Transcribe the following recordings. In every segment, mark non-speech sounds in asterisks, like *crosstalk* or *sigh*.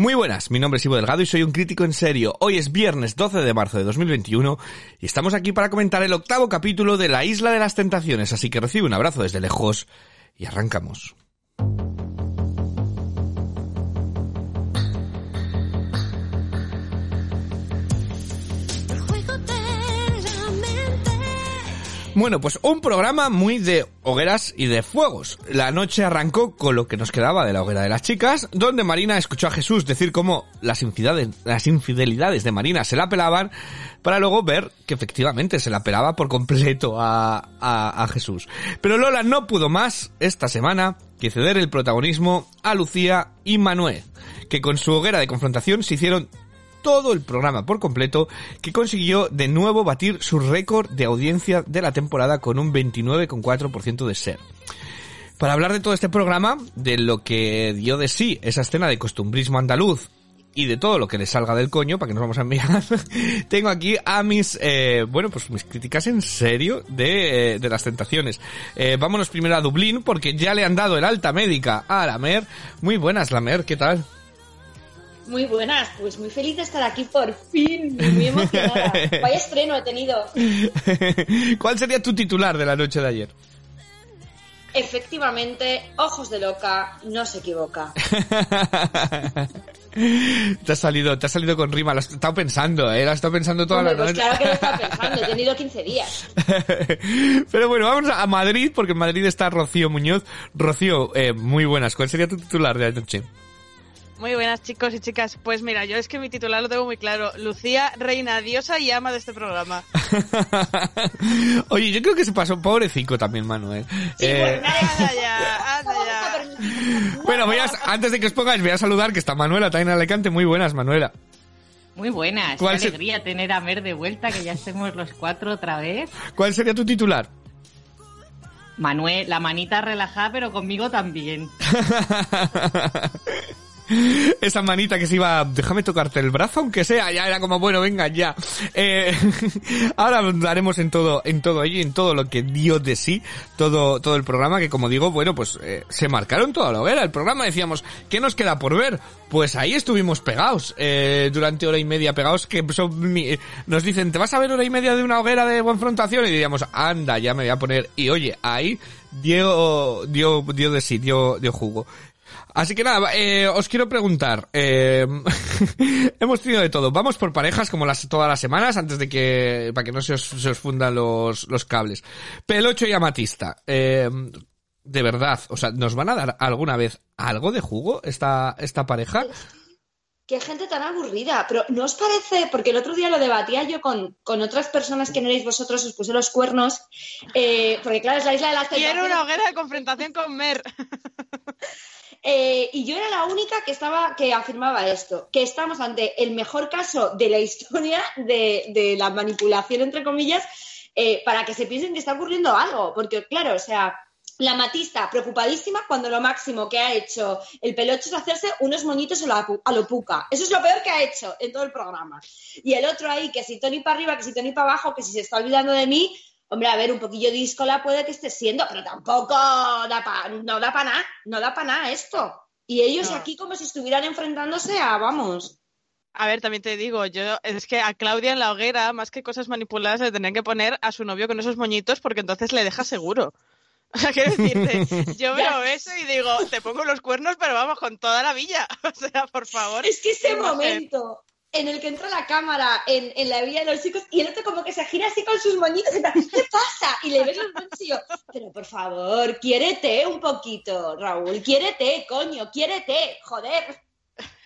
Muy buenas, mi nombre es Ivo Delgado y soy un crítico en serio. Hoy es viernes 12 de marzo de 2021 y estamos aquí para comentar el octavo capítulo de La Isla de las Tentaciones, así que recibe un abrazo desde lejos y arrancamos. Bueno, pues un programa muy de hogueras y de fuegos. La noche arrancó con lo que nos quedaba de la hoguera de las chicas, donde Marina escuchó a Jesús decir cómo las infidelidades, de Marina se la pelaban, para luego ver que efectivamente se la pelaba por completo a, a, a Jesús. Pero Lola no pudo más esta semana que ceder el protagonismo a Lucía y Manuel, que con su hoguera de confrontación se hicieron todo el programa por completo, que consiguió de nuevo batir su récord de audiencia de la temporada con un 29,4% de ser. Para hablar de todo este programa, de lo que dio de sí esa escena de costumbrismo andaluz y de todo lo que le salga del coño, para que nos vamos a enviar, *laughs* tengo aquí a mis, eh, bueno, pues mis críticas en serio de, eh, de las tentaciones. Eh, vámonos primero a Dublín, porque ya le han dado el alta médica a la Mer. Muy buenas, la Mer, ¿qué tal? Muy buenas, pues muy feliz de estar aquí por fin, muy emocionada. *laughs* Vaya estreno he tenido. *laughs* ¿Cuál sería tu titular de la noche de ayer? Efectivamente, ojos de loca, no se equivoca. *laughs* te has salido, te has salido con rima, lo has estado pensando, eh, lo has estado pensando toda Hombre, la pues noche. claro que lo estaba pensando, he tenido 15 días. Pero bueno, vamos a Madrid, porque en Madrid está Rocío Muñoz. Rocío, eh, muy buenas, ¿cuál sería tu titular de la noche? Muy buenas chicos y chicas. Pues mira, yo es que mi titular lo tengo muy claro. Lucía, reina, diosa y ama de este programa. *laughs* Oye, yo creo que se pasó pobrecico también, Manuel. Sí, Eh, *laughs* pues bueno, voy a- antes de que os pongáis, voy a saludar que está Manuela también en Alicante. Muy buenas, Manuela. Muy buenas, qué ¿Cuál se- alegría tener a Mer de vuelta, que ya estemos los cuatro otra vez. ¿Cuál sería tu titular? Manuel, la manita relajada, pero conmigo también. *laughs* *laughs* Esa manita que se iba, déjame tocarte el brazo, aunque sea, ya era como, bueno, venga, ya. Eh, *laughs* ahora hablaremos en todo, en todo ello, en todo lo que dio de sí, todo, todo el programa, que como digo, bueno, pues eh, se marcaron toda la hoguera. El programa decíamos, ¿qué nos queda por ver? Pues ahí estuvimos pegados, eh, durante hora y media pegados, que nos dicen, ¿te vas a ver hora y media de una hoguera de confrontación? Y diríamos, anda, ya me voy a poner, y oye, ahí dio, dio, dio de sí, dio, dio jugo. Así que nada, eh, os quiero preguntar, eh, *laughs* hemos tenido de todo, vamos por parejas como las, todas las semanas antes de que, para que no se os, se os fundan los, los cables. Pelocho y Amatista, eh, de verdad, o sea, ¿nos van a dar alguna vez algo de jugo esta, esta pareja? Qué gente tan aburrida, pero ¿no os parece? Porque el otro día lo debatía yo con, con otras personas que no erais vosotros, os puse los cuernos, eh, porque claro, es la isla de las Quiero una hoguera de confrontación con Mer. *laughs* Eh, y yo era la única que estaba que afirmaba esto, que estamos ante el mejor caso de la historia de, de la manipulación, entre comillas, eh, para que se piensen que está ocurriendo algo. Porque, claro, o sea, la matista preocupadísima cuando lo máximo que ha hecho el pelocho es hacerse unos moñitos a lo, puca. Eso es lo peor que ha hecho en todo el programa. Y el otro ahí, que si Tony para arriba, que si Tony para abajo, que si se está olvidando de mí. Hombre, a ver, un poquillo díscola puede que esté siendo, pero tampoco da pa, no da para nada, no da para nada esto. Y ellos No. aquí como si estuvieran enfrentándose a, vamos. A ver, también te digo, yo es que a Claudia en la hoguera, más que cosas manipuladas, le tendrían que poner a su novio con esos moñitos porque entonces le deja seguro. *laughs* O sea, quiero decirte, yo *laughs* veo eso y digo, te pongo los cuernos, pero vamos, con toda la villa. *laughs* O sea, por favor. Es que ese momento en el que entra la cámara en, en la villa de los chicos y el otro como que se gira así con sus moñitos y tal, ¿qué pasa? Y le ves los y yo, pero por favor, quiérete un poquito, Raúl, quiérete, coño, quiérete, joder.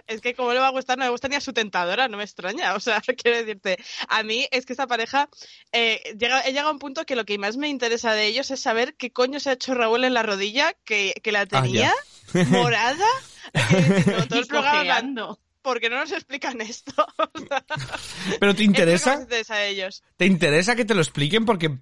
Es que como le va a gustar, no me gusta ni a su tentadora, no me extraña. O sea, *laughs* quiero decirte, a mí es que esta pareja eh, llega, he llegado a un punto que lo que más me interesa de ellos es saber qué coño se ha hecho Raúl en la rodilla, que, que la tenía morada. Que, no, todo el *laughs* programa, cojeando. ¿por qué no nos explican esto? *laughs* ¿Pero te interesa? más interesa a ellos. ¿Te interesa que te lo expliquen? Porque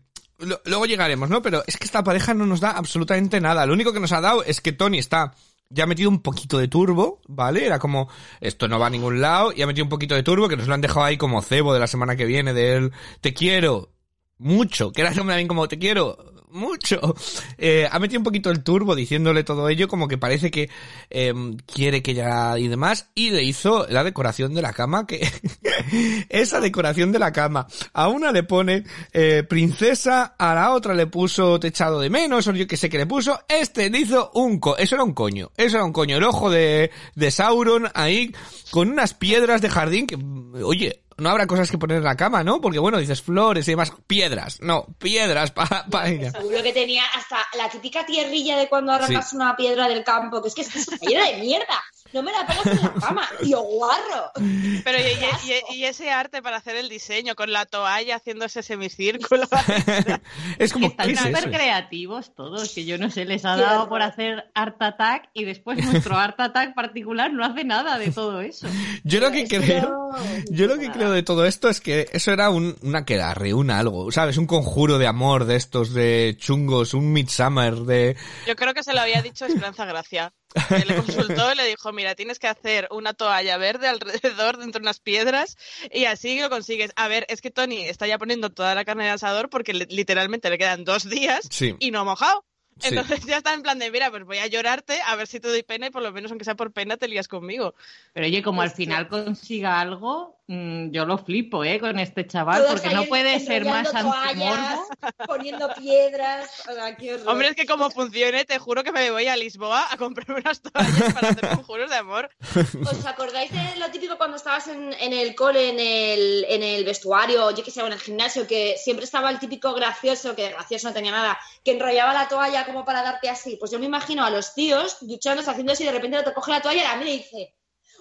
luego llegaremos, ¿no? Pero es que esta pareja no nos da absolutamente nada. Lo único que nos ha dado es que Tony está ya ha metido un poquito de turbo, ¿vale? Era como, esto no va a ningún lado, y ha metido un poquito de turbo, que nos lo han dejado ahí como cebo de la semana que viene, de él, te quiero, mucho, que era también como te quiero, mucho. Eh, ha metido un poquito el turbo diciéndole todo ello, como que parece que eh, quiere que ya y demás, y le hizo la decoración de la cama, que *laughs* esa decoración de la cama, a una le pone eh, princesa, a la otra le puso techado de menos, o yo que sé que le puso, este le hizo un co, eso era un coño, eso era un coño, el ojo de, de Sauron ahí, con unas piedras de jardín que, oye, no habrá cosas que poner en la cama, ¿no? Porque bueno, dices flores y demás, piedras, no, piedras *laughs* para pa ella. Seguro que tenía hasta la típica tierrilla de cuando arrancas una piedra del campo, que es que es llena de mierda. No me la pongas en la cama, *laughs* tío guarro. Pero y, ese arte para hacer el diseño, con la toalla haciendo ese semicírculo. *laughs* es Que como, están ¿qué es súper creativos todos, que yo no sé, les ha dado por hacer Art Attack y después nuestro Art Attack particular no hace nada de todo eso. Yo lo que Es que creo, yo lo que creo de todo esto es que eso era un, una quedarre, un algo, ¿sabes? Un conjuro de amor de estos, de chungos, un midsummer, de... Yo creo que se lo había dicho Esperanza Gracia. *laughs* Que le consultó y le dijo, mira, tienes que hacer una toalla verde alrededor dentro de unas piedras y así lo consigues. A ver, es que Tony está ya poniendo toda la carne de asador porque li- literalmente le quedan dos días Sí. y no ha mojado. Sí. Entonces ya está en plan de, mira, pues voy a llorarte a ver si te doy pena y por lo menos aunque sea por pena te lías conmigo. Pero oye, como al Hostia. final consiga algo, yo lo flipo, ¿eh? Con este chaval, Todos porque no puede ser más toallas, antimorbo. poniendo piedras. O sea, qué horror. Hombre, es que como funcione, te juro que me voy a Lisboa a comprarme unas toallas para hacer conjuros de amor. *laughs* ¿Os acordáis de lo típico cuando estabas en, en el cole, en el, en el vestuario, yo que sé, o en el gimnasio, que siempre estaba el típico gracioso, que gracioso no tenía nada, que enrollaba la toalla como para darte así? Pues yo me imagino a los tíos duchándose, haciendo así, y de repente te coge la toalla y a mí le dice,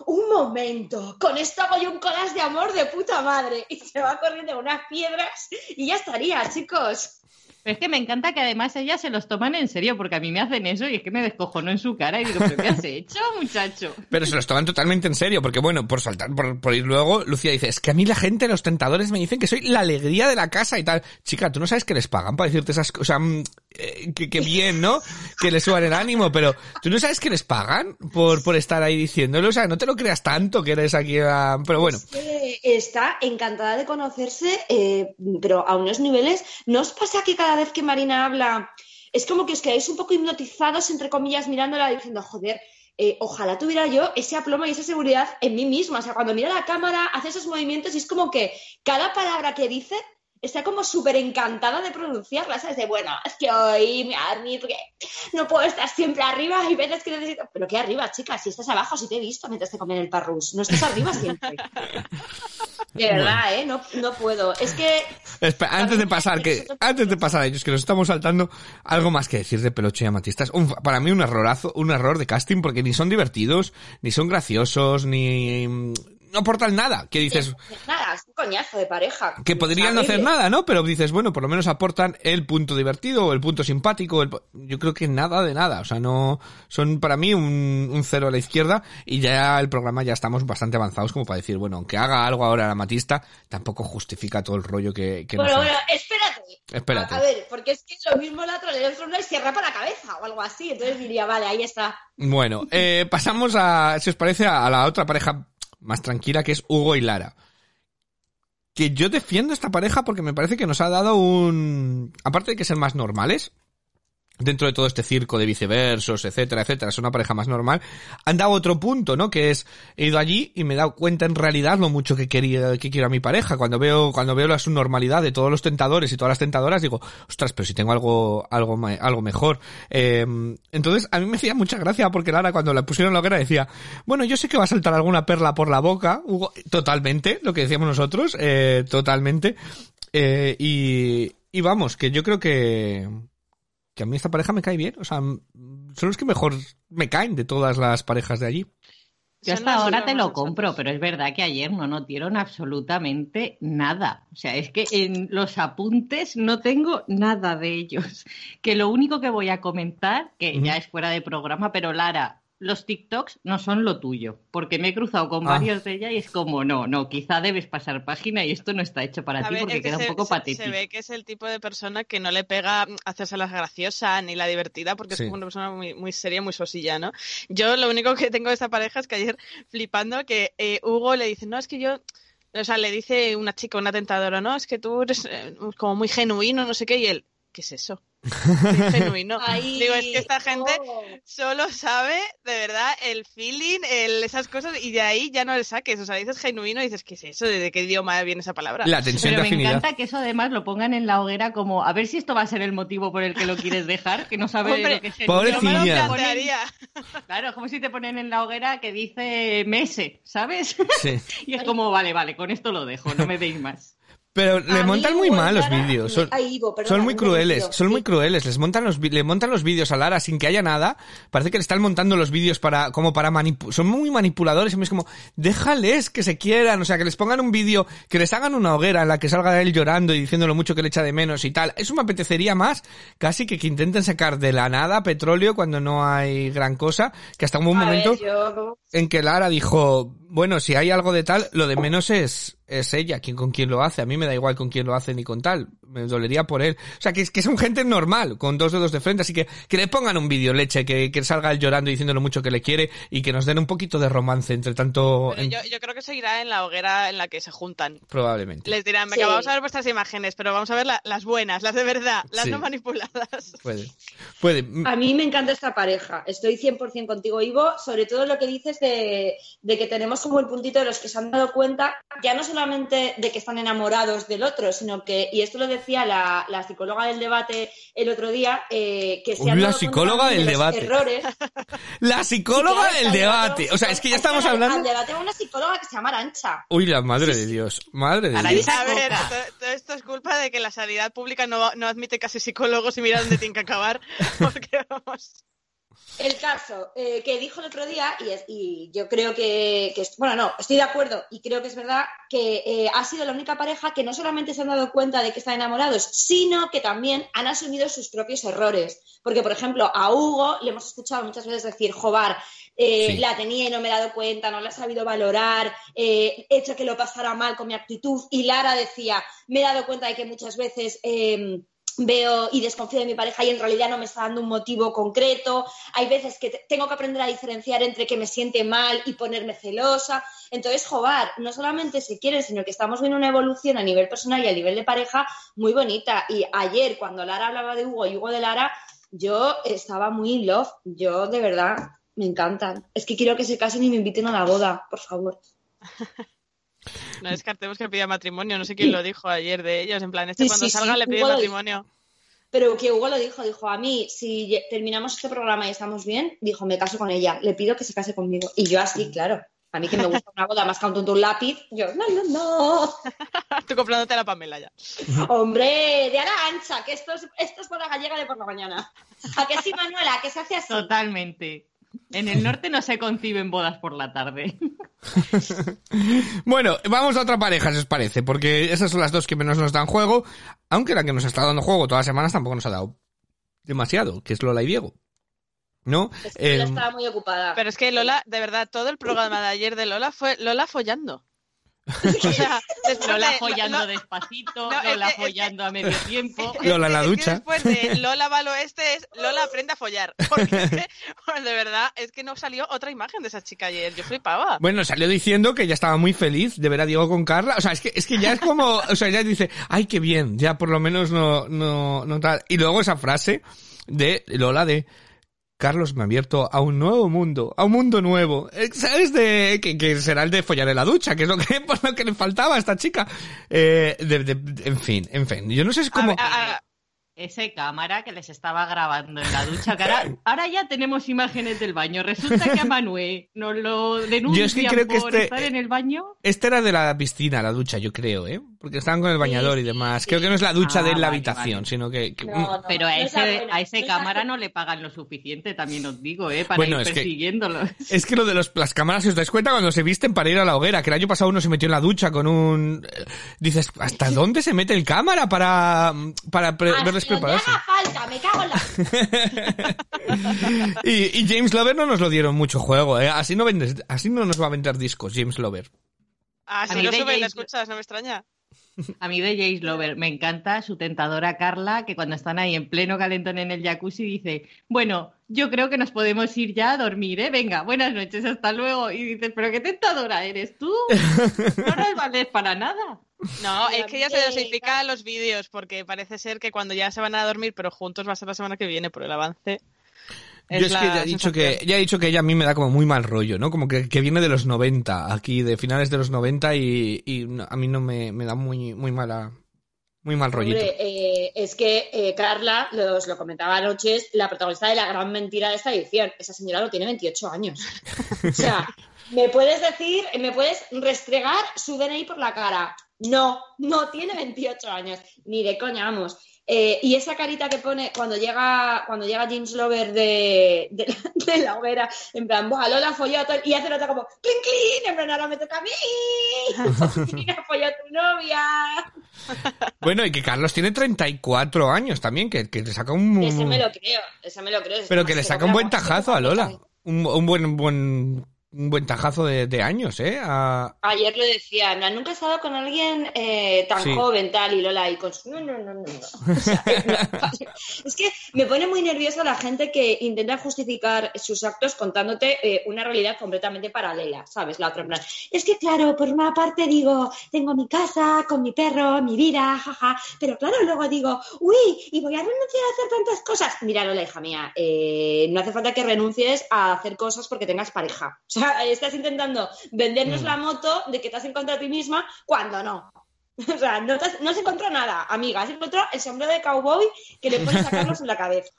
un momento, con esto hago yo un colas de amor de puta madre. Y se va corriendo unas piedras y ya estaría, chicos. Pero es que me encanta que además ellas se los toman en serio, porque a mí me hacen eso y es que me descojono en su cara y digo, ¿pero qué has hecho, muchacho? Pero se los toman totalmente en serio, porque bueno, por saltar, por, por ir luego, Lucía dice, es que a mí la gente, los tentadores me dicen que soy la alegría de la casa y tal. Chica, tú no sabes que les pagan para decirte esas cosas, mm, eh, que, bien, ¿no? Que les suban el ánimo, pero tú no sabes que les pagan por, por estar ahí diciéndolo, o sea, no te lo creas tanto que eres aquí, ah, pero bueno. Está encantada de conocerse, eh, pero a unos niveles. ¿No os pasa que cada vez que Marina habla, es como que os quedáis un poco hipnotizados, entre comillas, mirándola diciendo, joder, eh, ojalá tuviera yo ese aplomo y esa seguridad en mí misma? O sea, cuando mira la cámara, hace esos movimientos y es como que cada palabra que dice está como súper encantada de pronunciarla, ¿sabes? De, bueno, es que hoy me dormir porque no puedo estar siempre arriba, hay veces que necesito... Pero ¿qué arriba, chicas? Si estás abajo, si te he visto mientras te comen el parrus. No estás arriba siempre. *laughs* De verdad, ¿eh? No, no puedo. Es que... Espera, antes de pasar, que, antes de pasar a ellos, que nos estamos saltando, algo más que decir de Peloche y Amatistas. Un- para mí un errorazo, un error de casting, porque ni son divertidos, ni son graciosos, ni, no aportan nada. Que dices, Nada, es un coñazo de pareja. que podrían no hacer nada, ¿no? Pero dices, bueno, por lo menos aportan el punto divertido, el punto simpático, el yo creo que nada de nada, o sea, no, son para mí un, un cero a la izquierda, y ya el programa ya estamos bastante avanzados como para decir, bueno, aunque haga algo ahora la Matista, tampoco justifica todo el rollo que, que nos Bueno, han- bueno, espérate. Espérate. A, a ver, porque es que lo mismo la otra le da un trono y se rapa la cabeza o algo así. Entonces diría, vale, ahí está. Bueno, eh, pasamos a, si os parece, a la otra pareja más tranquila que es Hugo y Lara. Que yo defiendo esta pareja porque me parece que nos ha dado un... Aparte de que ser más normales, dentro de todo este circo de viceversos, etcétera, etcétera, es una pareja más normal, han dado otro punto, ¿no? Que es, he ido allí y me he dado cuenta en realidad lo mucho que quería, que quiero a mi pareja. Cuando veo, cuando veo la subnormalidad de todos los tentadores y todas las tentadoras, digo, ostras, pero si tengo algo, algo, algo mejor. Eh, entonces, a mí me hacía mucha gracia porque Lara cuando la pusieron la hoguera decía, bueno, yo sé que va a saltar alguna perla por la boca, Hugo, totalmente, lo que decíamos nosotros, eh, totalmente. Eh, y, y vamos, que yo creo que, que a mí esta pareja me cae bien. O sea, son los que mejor me caen de todas las parejas de allí. Yo hasta ahora te lo compro, pero es verdad que ayer no notieron absolutamente nada. O sea, es que en los apuntes no tengo nada de ellos. *laughs* Que lo único que voy a comentar, que ya es fuera de programa, pero Lara, los TikToks no son lo tuyo, porque me he cruzado con Ah. varios de ella y es como, no, no, quizá debes pasar página y esto no está hecho para A ti ver, porque es que queda un se- poco se- patético. Se ve que es el tipo de persona que no le pega hacerse la graciosa ni la divertida porque Sí. es como una persona muy, muy seria, muy sosilla, ¿no? Yo lo único que tengo de esta pareja es que ayer flipando que eh, Hugo le dice, no, es que yo O sea, le dice una chica, una tentadora, no, es que tú eres eh, como muy genuino, no sé qué, y él, ¿qué es eso? *laughs* Genuino. Ay, Digo, es que esta gente oh. solo sabe de verdad el feeling, el, esas cosas, y de ahí ya no le saques. O sea, dices genuino y dices, ¿qué es eso? ¿De qué idioma viene esa palabra? La tensión Pero de me afinidad. encanta que eso además lo pongan en la hoguera como a ver si esto va a ser el motivo por el que lo quieres dejar, que no sabe Hombre, lo que es el pobrecilla. Plantearía. *laughs* Claro, es como si te ponen en la hoguera que dice mese, ¿sabes? Sí. *laughs* Y es como, vale, vale, con esto lo dejo, no me deis más. Pero A le mí montan muy mal los vídeos. Son, Ay, Ivo, perdona, son muy crueles, son muy Sí. crueles. Les montan los le montan los vídeos a Lara sin que haya nada. Parece que le están montando los vídeos para como para manipular. Son muy manipuladores y es como déjales que se quieran, o sea, que les pongan un vídeo, que les hagan una hoguera en la que salga él llorando y diciendo lo mucho que le echa de menos y tal. Eso me apetecería más casi que que intenten sacar de la nada petróleo cuando no hay gran cosa, que hasta hubo un A ver, momento yo- en que Lara dijo, bueno, si hay algo de tal, lo de menos es, es ella, quien con quién lo hace. A mí me da igual con quién lo hace ni con tal. Me dolería por él. O sea, que, es- que son gente normal, con dos dedos de frente. Así que que le pongan un vídeo leche, que, que salga él llorando y diciendo lo mucho que le quiere y que nos den un poquito de romance entre tanto. En- yo, yo creo que seguirá en la hoguera en la que se juntan. Probablemente. Les dirán, Sí. venga, vamos a ver vuestras imágenes, pero vamos a ver la- las buenas, las de verdad, las Sí. no manipuladas. Puede. Puede. A mí me encanta esta pareja. Estoy 100% contigo, Ivo. Sobre todo lo que dices de, de que tenemos como el puntito de los que se han dado cuenta, ya no solamente de que están enamorados del otro, sino que, y esto lo decía la, la psicóloga del debate el otro día, eh, que se Uy, han la dado cuenta psicóloga del de los debate. errores. *laughs* La psicóloga Sí, del debate. O sea, es que ya estamos al- hablando. Al debate una psicóloga que se llama Arancha. Uy, la madre de Dios. Madre de Dios. A ver, todo esto es culpa de que la sanidad pública no, no admite casi psicólogos y mira dónde tienen que acabar. *laughs* Porque vamos. El caso eh, que dijo el otro día, y, es- y yo creo que, bueno, no, estoy de acuerdo y creo que es verdad que eh, ha sido la única pareja que no solamente se han dado cuenta de que están enamorados, sino que también han asumido sus propios errores. Porque, por ejemplo, a Hugo le hemos escuchado muchas veces decir, Jobar, eh, Sí. la tenía y no me he dado cuenta, no la he sabido valorar, he hecho que lo pasara mal con mi actitud. Y Lara decía, me he dado cuenta de que muchas veces... veo y desconfío de mi pareja y en realidad no me está dando un motivo concreto. Hay veces que te- tengo que aprender a diferenciar entre que me siente mal y ponerme celosa. Entonces, Jobar, no solamente se quieren, sino que estamos viendo una evolución a nivel personal y a nivel de pareja muy bonita. Y ayer, cuando Lara hablaba de Hugo y Hugo de Lara, yo estaba muy in love. Yo, de verdad, me encantan. Es que quiero que se casen y me inviten a la boda, por favor. *laughs* No descartemos que pida matrimonio. No sé quién lo dijo ayer de ellos. En plan, este Sí, cuando sí, salga sí, le pide Hugo matrimonio. Pero que Hugo lo dijo, dijo, a mí, si terminamos este programa y estamos bien, dijo, me caso con ella, le pido que se case conmigo. Y yo así, claro, a mí que me gusta una boda más que un tonto un lápiz, yo, no, no, no. *laughs* Tú comprándote la Pamela ya. Hombre, de ara ancha, que esto es, esto es boda gallega de por la mañana. ¿A que sí, Manuela? ¿A que se hace así? Totalmente. En el norte no se conciben bodas por la tarde. *laughs* Bueno, vamos a otra pareja, si os parece, porque esas son las dos que menos nos dan juego, aunque la que nos está dando juego todas las semanas tampoco nos ha dado demasiado, que es Lola y Diego. ¿No? Es que ella Eh, estaba muy ocupada. Pero es que Lola, de verdad, todo el programa de ayer de Lola fue Lola follando. *laughs* O sea, después Lola follando despacito, No, es Lola que- es que- follando a medio tiempo. Lola en la ducha. después de Lola va al oeste es Lola aprende a follar. *laughs* Porque es que, bueno, de verdad, es que no salió otra imagen de esa chica ayer. Yo flipaba. Bueno, salió diciendo que ya estaba muy feliz de ver a Diego con Carla. O sea, es que, es que ya es como, o sea, ya dice, ay, qué bien, ya por lo menos no, no, no tal. Y luego esa frase de Lola de, Carlos me ha abierto a un nuevo mundo, a un mundo nuevo. Eh, ¿Sabes? De, que, que será el de follar en la ducha, que es lo que, *laughs* lo que le faltaba a esta chica. Eh, de, de- de- en fin, en fin. Yo no sé es A a- a- Ese cámara que les estaba grabando en la ducha. que ahora, *laughs* ahora ya tenemos imágenes del baño. Resulta que a Manuel nos lo denuncian *laughs* Yo es que creo que por este- estar en el baño. Este era de la piscina, la ducha, yo creo, ¿eh? Porque estaban con el bañador y demás. sí. Creo que no es la ducha Ah, de la vale, habitación, vale. sino que... que- No, no, Pero a no ese, buena, a ese no cámara no le pagan lo suficiente, también os digo, ¿eh? Para Bueno, ir es que-. *laughs* Es que lo de los, las cámaras, si os dais cuenta, cuando se visten para ir a la hoguera, que el año pasado uno se metió en la ducha con un... eh, Dices, ¿hasta dónde se mete el cámara para, para pre- Hasta verles prepararse? haga falta, me cago en la... *laughs* *laughs* y, y James Lover no nos lo dieron mucho juego, ¿eh? Así no, vendes, así no nos va a vender discos, James Lover. ah, si mí lo de sube y la James- escuchas, no me extraña. A mí de Jace Lover me encanta su tentadora Carla, que cuando están ahí en pleno calentón en el jacuzzi dice, bueno, yo creo que nos podemos ir ya a dormir, ¿eh? Venga, buenas noches, hasta luego. Y dices, pero qué tentadora eres tú. No nos vales para nada. No, es que ya se dosifica los vídeos, porque parece ser que cuando ya se van a dormir, pero juntos va a ser la semana que viene por el avance. Yo es que ya he dicho que, ya he dicho que ella a mí me da como muy mal rollo, ¿no? Como que, que viene de los 90, aquí, de finales de los 90 y, y no- a mí no me, me da muy, muy mala, muy mal rollito. Hombre, eh, es que eh, Carla, lo- os lo comentaba anoche, es la protagonista de la gran mentira de esta edición. Esa señora lo tiene 28 años. *laughs* O sea, me puedes decir, me puedes restregar su DNI por la cara. No, no tiene 28 años. Ni de coña, vamos. Eh, y esa carita que pone cuando llega cuando llega James Lover de, de, la- *laughs* de la hoguera, en plan, Buah, Lola folló a todo, y hace nota como, clink, clink, en plan, ahora me toca a mí, *laughs* folló a tu novia. *laughs* Bueno, y que Carlos tiene 34 años también, que, que le saca un... Ese me lo creo, ese me lo creo. Pero que le saca un buen tajazo a Lola. Un, un buen, buen, un buen tajazo de, de años, ¿eh? A- Ayer lo decía, plan, nunca he estado con alguien eh, tan Sí. joven, tal, y Lola, y con su... No, no, no, no, no. *laughs* O sea, *laughs* es que me pone muy nerviosa la gente que intenta justificar sus actos contándote eh, una realidad completamente paralela, ¿sabes? La otra, en plan, es que claro, por una parte digo, tengo mi casa, con mi perro, mi vida, jaja, pero claro, luego digo, uy, y voy a renunciar a hacer tantas cosas. Mira, Lola, hija mía, eh, no hace falta que renuncies a hacer cosas porque tengas pareja. O sea, estás intentando vendernos Mm. la moto de que te has encontrado a ti misma cuando no. *laughs* O sea, no, te has, no has encontrado nada, amiga. Has encontrado el sombrero de cowboy que le pones a Carlos en la cabeza.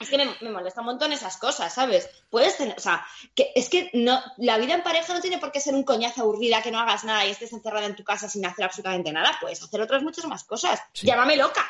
Es que me, me molesta un montón esas cosas, ¿sabes? Puedes tener, o sea, que es que no, la vida en pareja no tiene por qué ser un coñazo aburrida, que no hagas nada y estés encerrada en tu casa sin hacer absolutamente nada. Puedes hacer otras muchas más cosas. Sí. Llámame loca.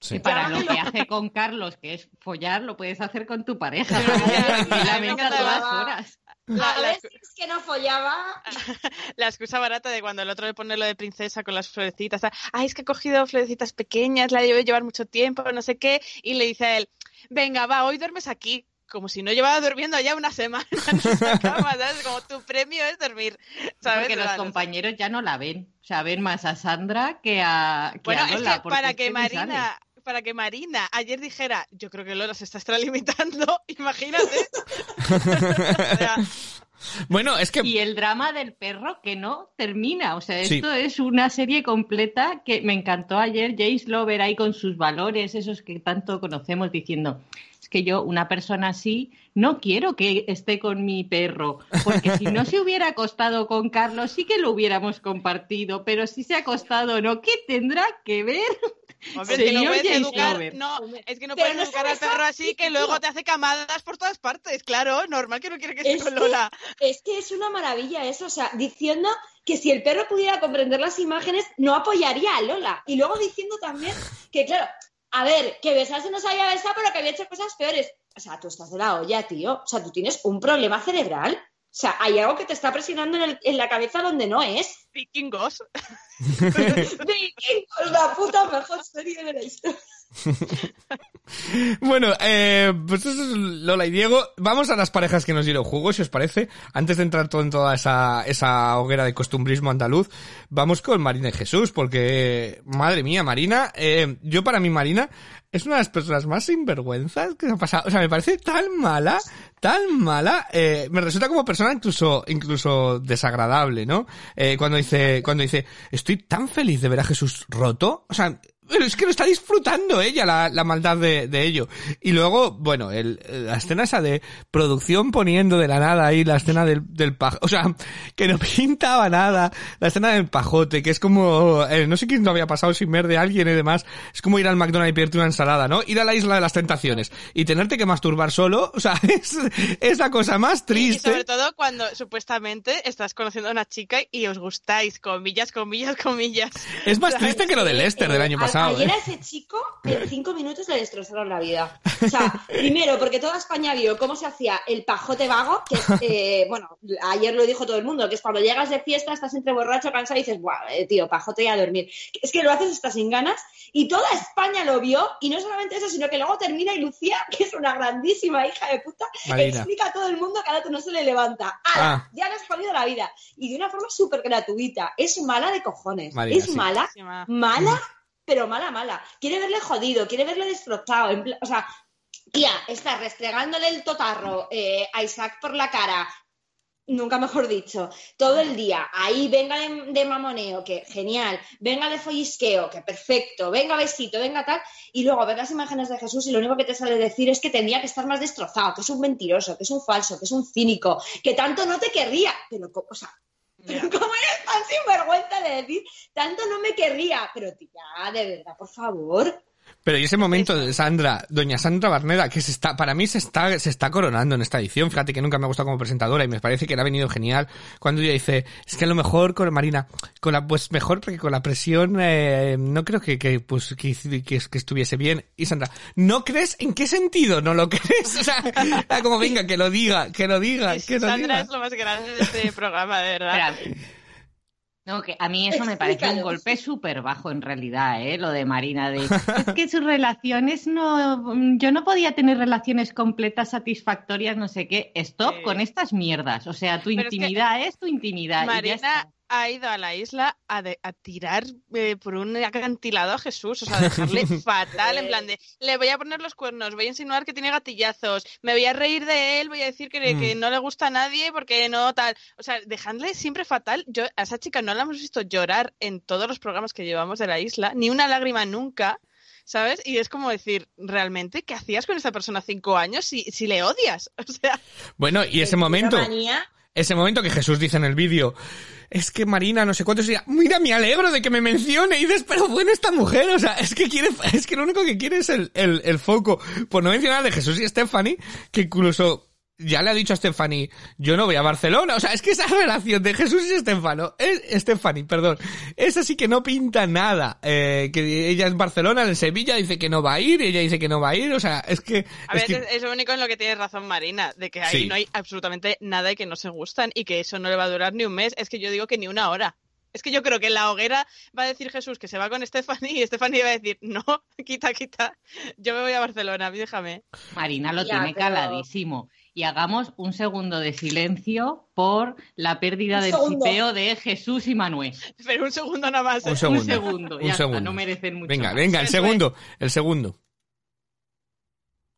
sí. Y para lo que hace con Carlos, que es follar, lo puedes hacer con tu pareja. *laughs* A todas horas. La, a la- veces que no follaba. *laughs* la excusa barata de cuando el otro le pone lo de princesa con las florecitas. Ay, es que he cogido florecitas pequeñas, la debe llevar mucho tiempo, no sé qué. Y le dice a él, venga, va, hoy duermes aquí. Como si no llevaba durmiendo ya una semana en esa cama, ¿sabes? Como tu premio es dormir, ¿sabes? Porque los compañeros ya no la ven. O sea, ven más a Sandra que a, que Bueno, a es Lola. que porque para es que Marina, sale. Para que Marina ayer dijera, yo creo que Lola se está extralimitando, *laughs* imagínate. O sea, Bueno, es que... Y el drama del perro que no termina. O sea, Sí. esto es una serie completa que me encantó ayer. Jace Lover ahí con sus valores, esos que tanto conocemos, diciendo. Es que yo, una persona así, no quiero que esté con mi perro, porque si no se hubiera acostado con Carlos, sí que lo hubiéramos compartido, pero si se ha acostado no, ¿qué tendrá que ver? hombre, es que no puedes educar, no, es que no puedes no educar al perro así que luego te hace camadas por todas partes, claro, normal que no quiere que esté Es con que- Lola. Es que es una maravilla eso, o sea, diciendo que si el perro pudiera comprender las imágenes, no apoyaría a Lola. Y luego diciendo también que, claro, a ver, que besarse no se había besado, pero que había hecho cosas peores. O sea, tú estás de la olla, tío. O sea, tú tienes un problema cerebral. O sea, hay algo que te está presionando en, el- en la cabeza donde no es. Vikingos. *laughs* Vikingos, la puta mejor serie de la historia. Bueno, eh, pues eso es Lola y Diego. Vamos a las parejas que nos dieron juego, si os parece. Antes de entrar todo en toda esa, esa hoguera de costumbrismo andaluz, vamos con Marina y Jesús, porque, madre mía, Marina, eh, yo para mí Marina es una de las personas más sinvergüenzas que se ha pasado. O sea, me parece tan mala, tan mala, eh, me resulta como persona incluso, incluso desagradable, ¿no? Eh, cuando dice, cuando dice, estoy tan feliz de ver a Jesús roto, o sea, pero es que lo está disfrutando ella, la, la maldad de, de ello. Y luego, bueno, el, la escena esa de producción poniendo de la nada ahí la escena del, del pajote, o sea, *laughs* que no pintaba nada, la escena del pajote, que es como, eh, no sé quién lo había pasado sin ver de alguien y demás, es como ir al McDonald's y pedirte una ensalada, ¿no? Ir a la isla de las tentaciones y tenerte que masturbar solo, o sea, *laughs* es, es la cosa más Y triste. sobre todo cuando supuestamente estás conociendo a una chica y os gustáis, comillas, comillas, comillas. Es más *laughs* triste que lo de Lester del año al- pasado. ayer ¿eh? a ese chico en cinco minutos le destrozaron la vida. O sea, primero, porque toda España vio cómo se hacía el pajote vago, que es, eh, bueno, ayer lo dijo todo el mundo, que es cuando llegas de fiesta, estás entre borracho, cansado y dices, guau, eh, tío, pajote y a dormir. Es que lo haces hasta sin ganas y toda España lo vio y no solamente eso, sino que luego termina y Lucía, *laughs* que es una grandísima hija de puta, Marina. explica a todo el mundo que ahora tú no se le levanta. Ah. Ya le has jodido la vida. Y de una forma súper gratuita. Es mala de cojones. Marina, es sí. mala, mala, pero mala, mala. Quiere verle jodido, quiere verle destrozado. en o sea, tía, está restregándole el totarro eh, a Isaac por la cara. Nunca mejor dicho, todo el día, ahí venga de, mamoneo, que genial, venga de follisqueo, que perfecto, venga besito, venga tal, y luego ves las imágenes de Jesús y lo único que te sale decir es que tendría que estar más destrozado, que es un mentiroso, que es un falso, que es un cínico, que tanto no te querría, pero, o sea, pero *laughs* ¿cómo eres tan sinvergüenza de decir, tanto no me querría? Pero tía, de verdad, por favor. Pero y ese momento de Sandra, doña Sandra Barneda, que se está, para mí se está, se está coronando en esta edición. Fíjate que nunca me ha gustado como presentadora y me parece que le ha venido genial cuando ella dice, es que a lo mejor con Marina, con la, pues mejor porque con la presión, eh, no creo que, que, pues, que, que, que estuviese bien. Y Sandra, ¿no crees? ¿En qué sentido no lo *laughs* crees? O sea, como venga, que lo diga, que lo diga, que lo Sandra diga. es lo más grande de este programa, de verdad. Espera. No, que a mí eso me parece un golpe súper bajo en realidad, ¿eh? Lo de Marina, de *laughs* es que sus relaciones no, yo no podía tener relaciones completas, satisfactorias, no sé qué. Stop Sí. con estas mierdas. O sea, tu Pero es que intimidad es, tu intimidad. y ya Marina está. Ha ido a la isla a, de- a tirar eh, por un acantilado a Jesús, o sea, dejarle *laughs* fatal, en plan de, le voy a poner los cuernos, voy a insinuar que tiene gatillazos, me voy a reír de él, voy a decir que, que Mm. no le gusta a nadie porque no tal, o sea, dejadle siempre fatal. Yo a esa chica no la hemos visto llorar en todos los programas que llevamos de la isla, ni una lágrima nunca. ¿Sabes? Y es como decir, ¿realmente qué hacías con esta persona cinco años si, si le odias? *laughs* O sea, Bueno, y ese momento, manía. Ese momento que Jesús dice en el vídeo, es que Marina, no sé cuántos días, mira, me alegro de que me mencione, y dices, pero bueno, esta mujer, o sea, es que quiere, es que lo único que quiere es el, el, el foco, por no mencionar de Jesús y Stephanie, que incluso ya le ha dicho a Stephanie, yo no voy a Barcelona, o sea, es que esa *laughs* relación de Jesús y Estefano, es, Stephanie, perdón, esa sí que no pinta nada, eh, que ella es Barcelona, en Sevilla dice que no va a ir, ella dice que no va a ir, o sea, es que... A es ver, que- es, es lo único en lo que tiene razón Marina, de que ahí Sí. no hay absolutamente nada y que no se gustan y que eso no le va a durar ni un mes. Es que yo digo que ni una hora. Es que yo creo que en la hoguera va a decir Jesús que se va con Stephanie y Stephanie va a decir, no, *laughs* quita, quita, yo me voy a Barcelona, déjame. Marina lo Ya, tiene pero- caladísimo. Y hagamos un segundo de silencio por la pérdida del sipeo de Jesús y Manuel. Pero un segundo nada más. ¿eh? Un segundo. Un segundo, Un ya está, segundo. no merecen mucho. Venga, más. venga, el segundo, el segundo.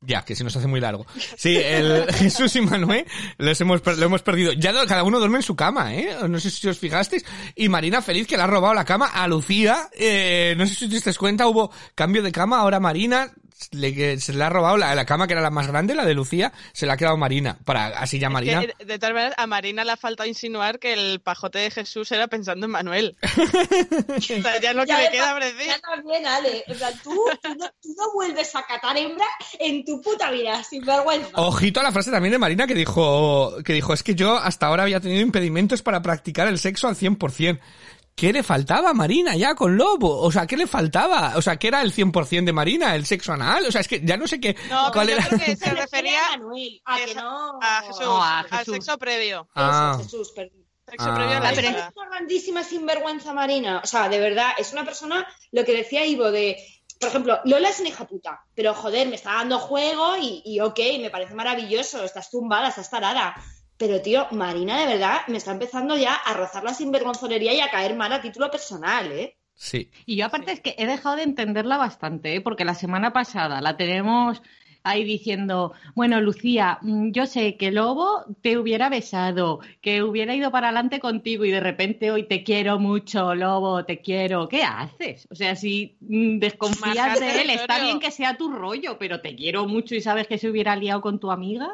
Ya, que se nos hace muy largo. Sí, el *laughs* Jesús y Manuel los hemos, lo hemos perdido. Ya cada uno duerme en su cama, ¿eh? No sé si os fijasteis. Y Marina feliz que le ha robado la cama a Lucía. Eh, no sé si os disteis cuenta, hubo cambio de cama. Ahora Marina le, que se le ha robado la, la cama que era la más grande, la de Lucía, se la ha quedado Marina. Para, así ya Es Marina. que, eh, de todas maneras, a Marina le ha faltado insinuar que el pajote de Jesús era pensando en Manuel. *laughs* o sea, ya es lo que Ya me de queda decir. Ya también, Ale. En plan, tú, tú, no, tú no vuelves a catar hembra en tu puta vida, sin vergüenza. Ojito a la frase también de Marina que dijo, que dijo, es que yo hasta ahora había tenido impedimentos para practicar el sexo al 100%. ¿Qué le faltaba a Marina ya con Lobo? O sea, ¿qué le faltaba? O sea, ¿qué era el 100% de Marina? ¿El sexo anal? O sea, es que ya no sé qué... No, cuál pero yo era... creo que se refería a Manuel, a que no. a Jesús, No, a al Jesús. sexo previo. Ah. Eso, Jesús, perdón. Sexo Ah. previo a la Ah, pero isla. es una grandísima sinvergüenza marina. O sea, de verdad, es una persona, lo que decía Ivo, de, por ejemplo, Lola es una hija puta, pero joder, me está dando juego y, y ok, me parece maravilloso, estás tumbada, estás tarada. Pero, tío, Marina, de verdad, me está empezando ya a rozar la sinvergonzonería y a caer mal a título personal, ¿eh? Sí. Y yo aparte es que he dejado de entenderla bastante, ¿eh? porque la semana pasada la tenemos ahí diciendo, bueno, Lucía, mm, yo sé que Lobo te hubiera besado, que hubiera ido para adelante contigo y de repente hoy te quiero mucho, Lobo, te quiero. ¿Qué haces? O sea, si mm, desconfías de él, está bien que sea tu rollo, pero te quiero mucho y sabes que se hubiera liado con tu amiga.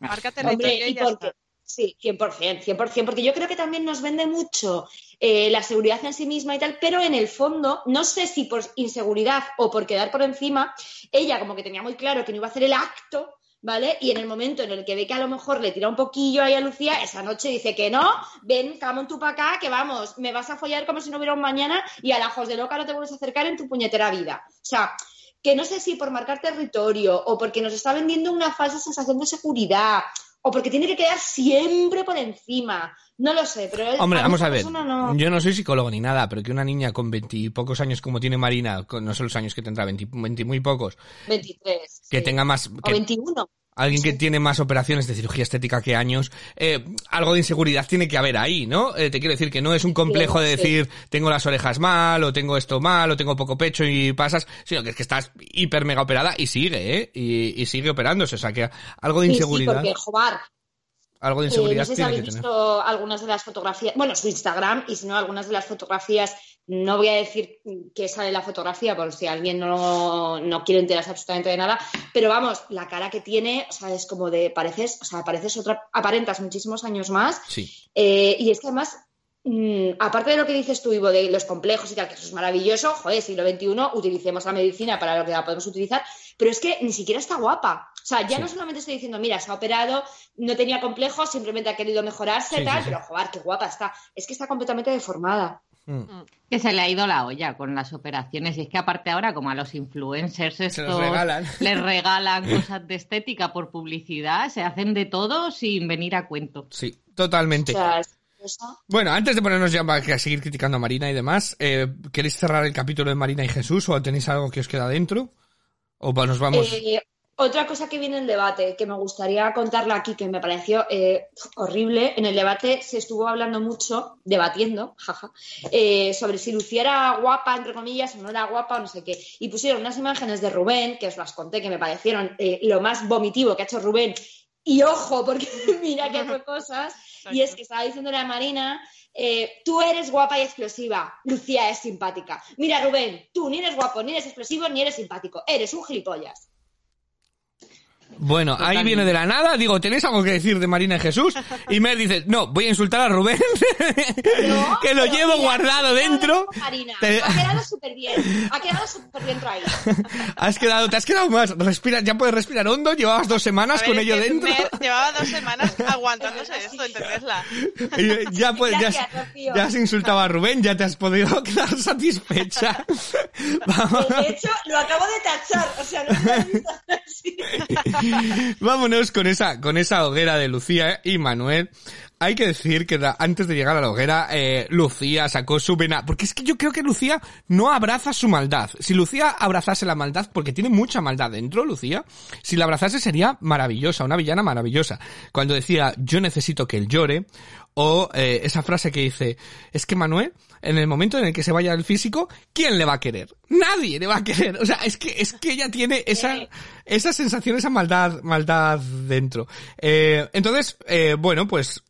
Marca Hombre, territorio y y ya está. Sí, 100%, 100%, porque yo creo que también nos vende mucho eh, la seguridad en sí misma y tal, pero en el fondo, no sé si por inseguridad o por quedar por encima, ella como que tenía muy claro que no iba a hacer el acto ¿vale? Y en el momento en el que ve que a lo mejor le tira un poquillo ahí a Lucía, esa noche dice que no, ven, camón tú para acá, que vamos, me vas a follar como si no hubiera un mañana y a la de loca no te vuelves a acercar en tu puñetera vida. O sea, que no sé si por marcar territorio o porque nos está vendiendo una falsa sensación de seguridad o porque tiene que quedar siempre por encima. No lo sé, pero... Hombre, vamos a ver. Yo no soy psicólogo ni nada, pero que una niña con veintipocos años como tiene Marina, no sé los años que tendrá, veinti, muy pocos. Veintitrés. Que tenga más... o veintiuno. Alguien que tiene más operaciones de cirugía estética que años, eh, algo de inseguridad tiene que haber ahí, ¿no? Eh, te quiero decir que no es un complejo de decir tengo las orejas mal, o tengo esto mal, o tengo poco pecho y pasas, sino que es que estás hiper mega operada y sigue, ¿eh? Y, sigue operándose, o sea que algo de inseguridad. Sí, porque, joder, algo de inseguridad eh, no sé si habéis visto algunas de las fotografías, bueno, su Instagram, y si no, algunas de las fotografías no voy a decir que sale la fotografía por si alguien no, no, quiere enterarse absolutamente de nada, pero vamos, la cara que tiene, o sea, es como de, pareces, o sea, pareces otra, aparentas muchísimos años más. Sí. Eh, y es que además, mm, aparte de lo que dices tú, Ivo, de los complejos y tal, que eso es maravilloso, joder, siglo XXI, utilicemos la medicina para lo que la podemos utilizar, pero es que ni siquiera está guapa. O sea, ya no solamente estoy diciendo, mira, se ha operado, no tenía complejos, simplemente ha querido mejorarse, tal, pero joder, qué guapa está. Es que está completamente deformada. Mm. Mm. Que se le ha ido la olla con las operaciones. Y es que aparte ahora, como a los influencers estos regalan. *laughs* les regalan *laughs* cosas de estética por publicidad, se hacen de todo sin venir a cuento. Sí, totalmente. Bueno, antes de ponernos ya para seguir criticando a Marina y demás, eh, ¿queréis cerrar el capítulo de Marina y Jesús o tenéis algo que os queda dentro? ¿O nos vamos? Eh, otra cosa que viene en debate, que me gustaría contarla aquí, que me pareció eh, horrible, en el debate se estuvo hablando mucho, debatiendo, jaja, eh, sobre si Lucía era guapa, entre comillas, o no era guapa, o no sé qué. Y pusieron unas imágenes de Rubén, que os las conté, que me parecieron eh, lo más vomitivo que ha hecho Rubén. Y ojo, porque *laughs* mira que fue cosas. Y es que estaba diciéndole a Marina tú eres guapa y explosiva, Lucía es simpática. Mira, Rubén, tú ni eres guapo, ni eres explosivo, ni eres simpático, eres un gilipollas. Bueno, ahí viene de la nada, digo, ¿tenéis algo que decir de Marina y Jesús? Y me dice, no, voy a insultar a Rubén, *laughs* que lo llevo guardado dentro. Marina, ha quedado súper bien, ha quedado súper bien ahí. *laughs* Has quedado, te has quedado más, respira, ya puedes respirar hondo, llevabas dos semanas con ello dentro. llevaba dos semanas *laughs* aguantándose esto, ¿entendesla? ya, pues, ya, ya, has insultado a Rubén, ya te has podido quedar satisfecha. De hecho, lo acabo de tachar, o sea, no me visto así. Vámonos con esa, con esa hoguera de Lucía y Manuel. Hay que decir que antes de llegar a la hoguera, eh, Lucía sacó su vena, porque es que yo creo que Lucía no abraza su maldad. Si Lucía abrazase la maldad, porque tiene mucha maldad dentro, Lucía, si la abrazase sería maravillosa, una villana maravillosa. Cuando decía, yo necesito que él llore, o eh, esa frase que dice, es que Manuel, en el momento en el que se vaya el físico, ¿quién le va a querer? Nadie le va a querer. O sea, es que, es que ella tiene esa, esa sensación, esa maldad, maldad dentro. Eh, entonces, eh, bueno, pues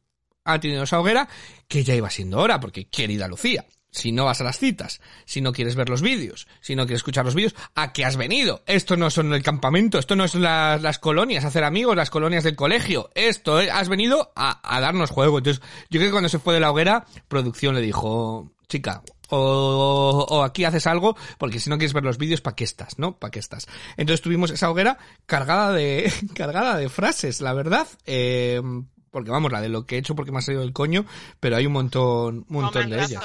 ha tenido esa hoguera que ya iba siendo hora, porque querida Lucía, si no vas a las citas, si no quieres ver los vídeos, si no quieres escuchar los vídeos, ¿a qué has venido? Esto no son el campamento, esto no son las, colonias, hacer amigos, las colonias del colegio, esto, eh, has venido a, a, darnos juego. Entonces, yo creo que cuando se fue de la hoguera, producción le dijo, chica, o, o, aquí haces algo, porque si no quieres ver los vídeos, ¿para qué estás? ¿No? ¿Para qué estás? Entonces tuvimos esa hoguera cargada de, *laughs* cargada de frases, la verdad. Eh, porque vamos, la de lo que he hecho porque me ha salido del coño, pero hay un montón, un montón de ellas.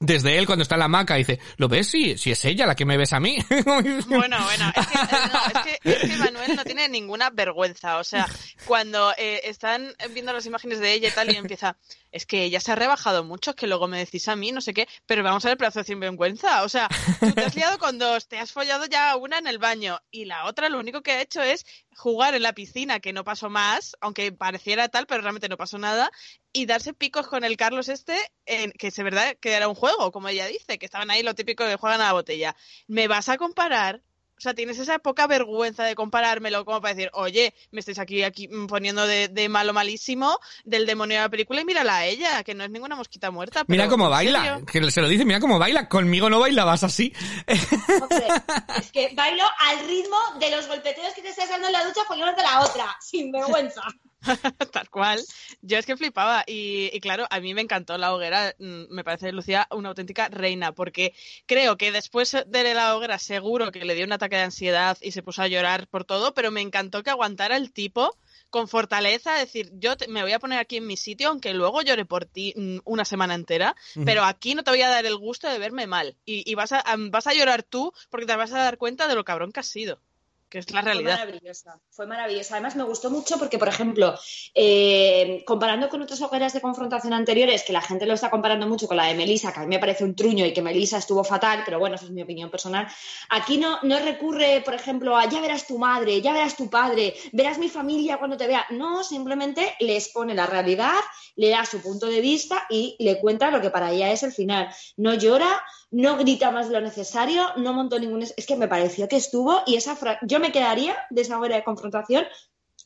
Desde él cuando está en la hamaca dice, ¿lo ves? Si, si es ella la que me ves a mí. *laughs* bueno, bueno, es que, no, es, que, Manuel no tiene ninguna vergüenza. O sea, cuando eh, están viendo las imágenes de ella y tal y empieza, es que ella se ha rebajado mucho, que luego me decís a mí, no sé qué, pero vamos a ver plazo de sinvergüenza. O sea, tú te has liado con dos, te has follado ya una en el baño y la otra lo único que ha hecho es jugar en la piscina, que no pasó más, aunque pareciera tal, pero realmente no pasó nada, y darse picos con el Carlos este, en, que es verdad que era un juego, como ella dice, que estaban ahí lo típico que juegan a la botella. ¿Me vas a comparar o sea, tienes esa poca vergüenza de comparármelo como para decir, oye, me estáis aquí, aquí poniendo de, malo malísimo del demonio de la película y mírala a ella, que no es ninguna mosquita muerta. mira cómo baila, que se lo dice, mira cómo baila, conmigo no bailabas así. *laughs* es que bailo al ritmo de los golpeteos que te estás dando en la ducha de la otra, sin vergüenza. *laughs* Tal cual. Yo es que flipaba. Y, y, claro, a mí me encantó la hoguera. Mm, Me parece Lucía una auténtica reina. Porque creo que después de la hoguera, seguro que le dio un ataque de ansiedad y se puso a llorar por todo. Pero me encantó que aguantara el tipo con fortaleza, decir, yo te- me voy a poner aquí en mi sitio, aunque luego llore por ti mm, una semana entera, pero aquí no te voy a dar el gusto de verme mal. Y, y vas, a, vas a llorar tú porque te vas a dar cuenta de lo cabrón que has sido, que es la Fue realidad. maravillosa, fue maravillosa. Además me gustó mucho porque, por ejemplo, eh, comparando con otras hogueras de confrontación anteriores, que la gente lo está comparando mucho con la de Melissa, que a mí me parece un truño y que Melissa estuvo fatal, pero bueno, esa es mi opinión personal. Aquí no, no recurre, por ejemplo, a ya verás tu madre, ya verás tu padre, verás mi familia cuando te vea. No, simplemente le expone la realidad, le da su punto de vista y le cuenta lo que para ella es el final. No llora, no grita más de lo necesario, no montó ningún... Es es que me pareció que estuvo y esa frase... Yo me quedaría de esa hora de confrontación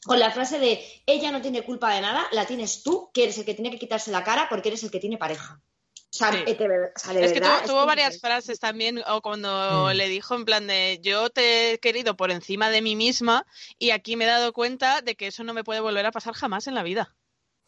con la frase de ella no tiene culpa de nada, la tienes tú, que eres el que tiene que quitarse la cara porque eres el que tiene pareja. O sea, Sí. de ver- o sea, de Es que tuvo, tuvo que- varias frases también, o cuando Mm. le dijo en plan de yo te he querido por encima de mí misma y aquí me he dado cuenta de que eso no me puede volver a pasar jamás en la vida.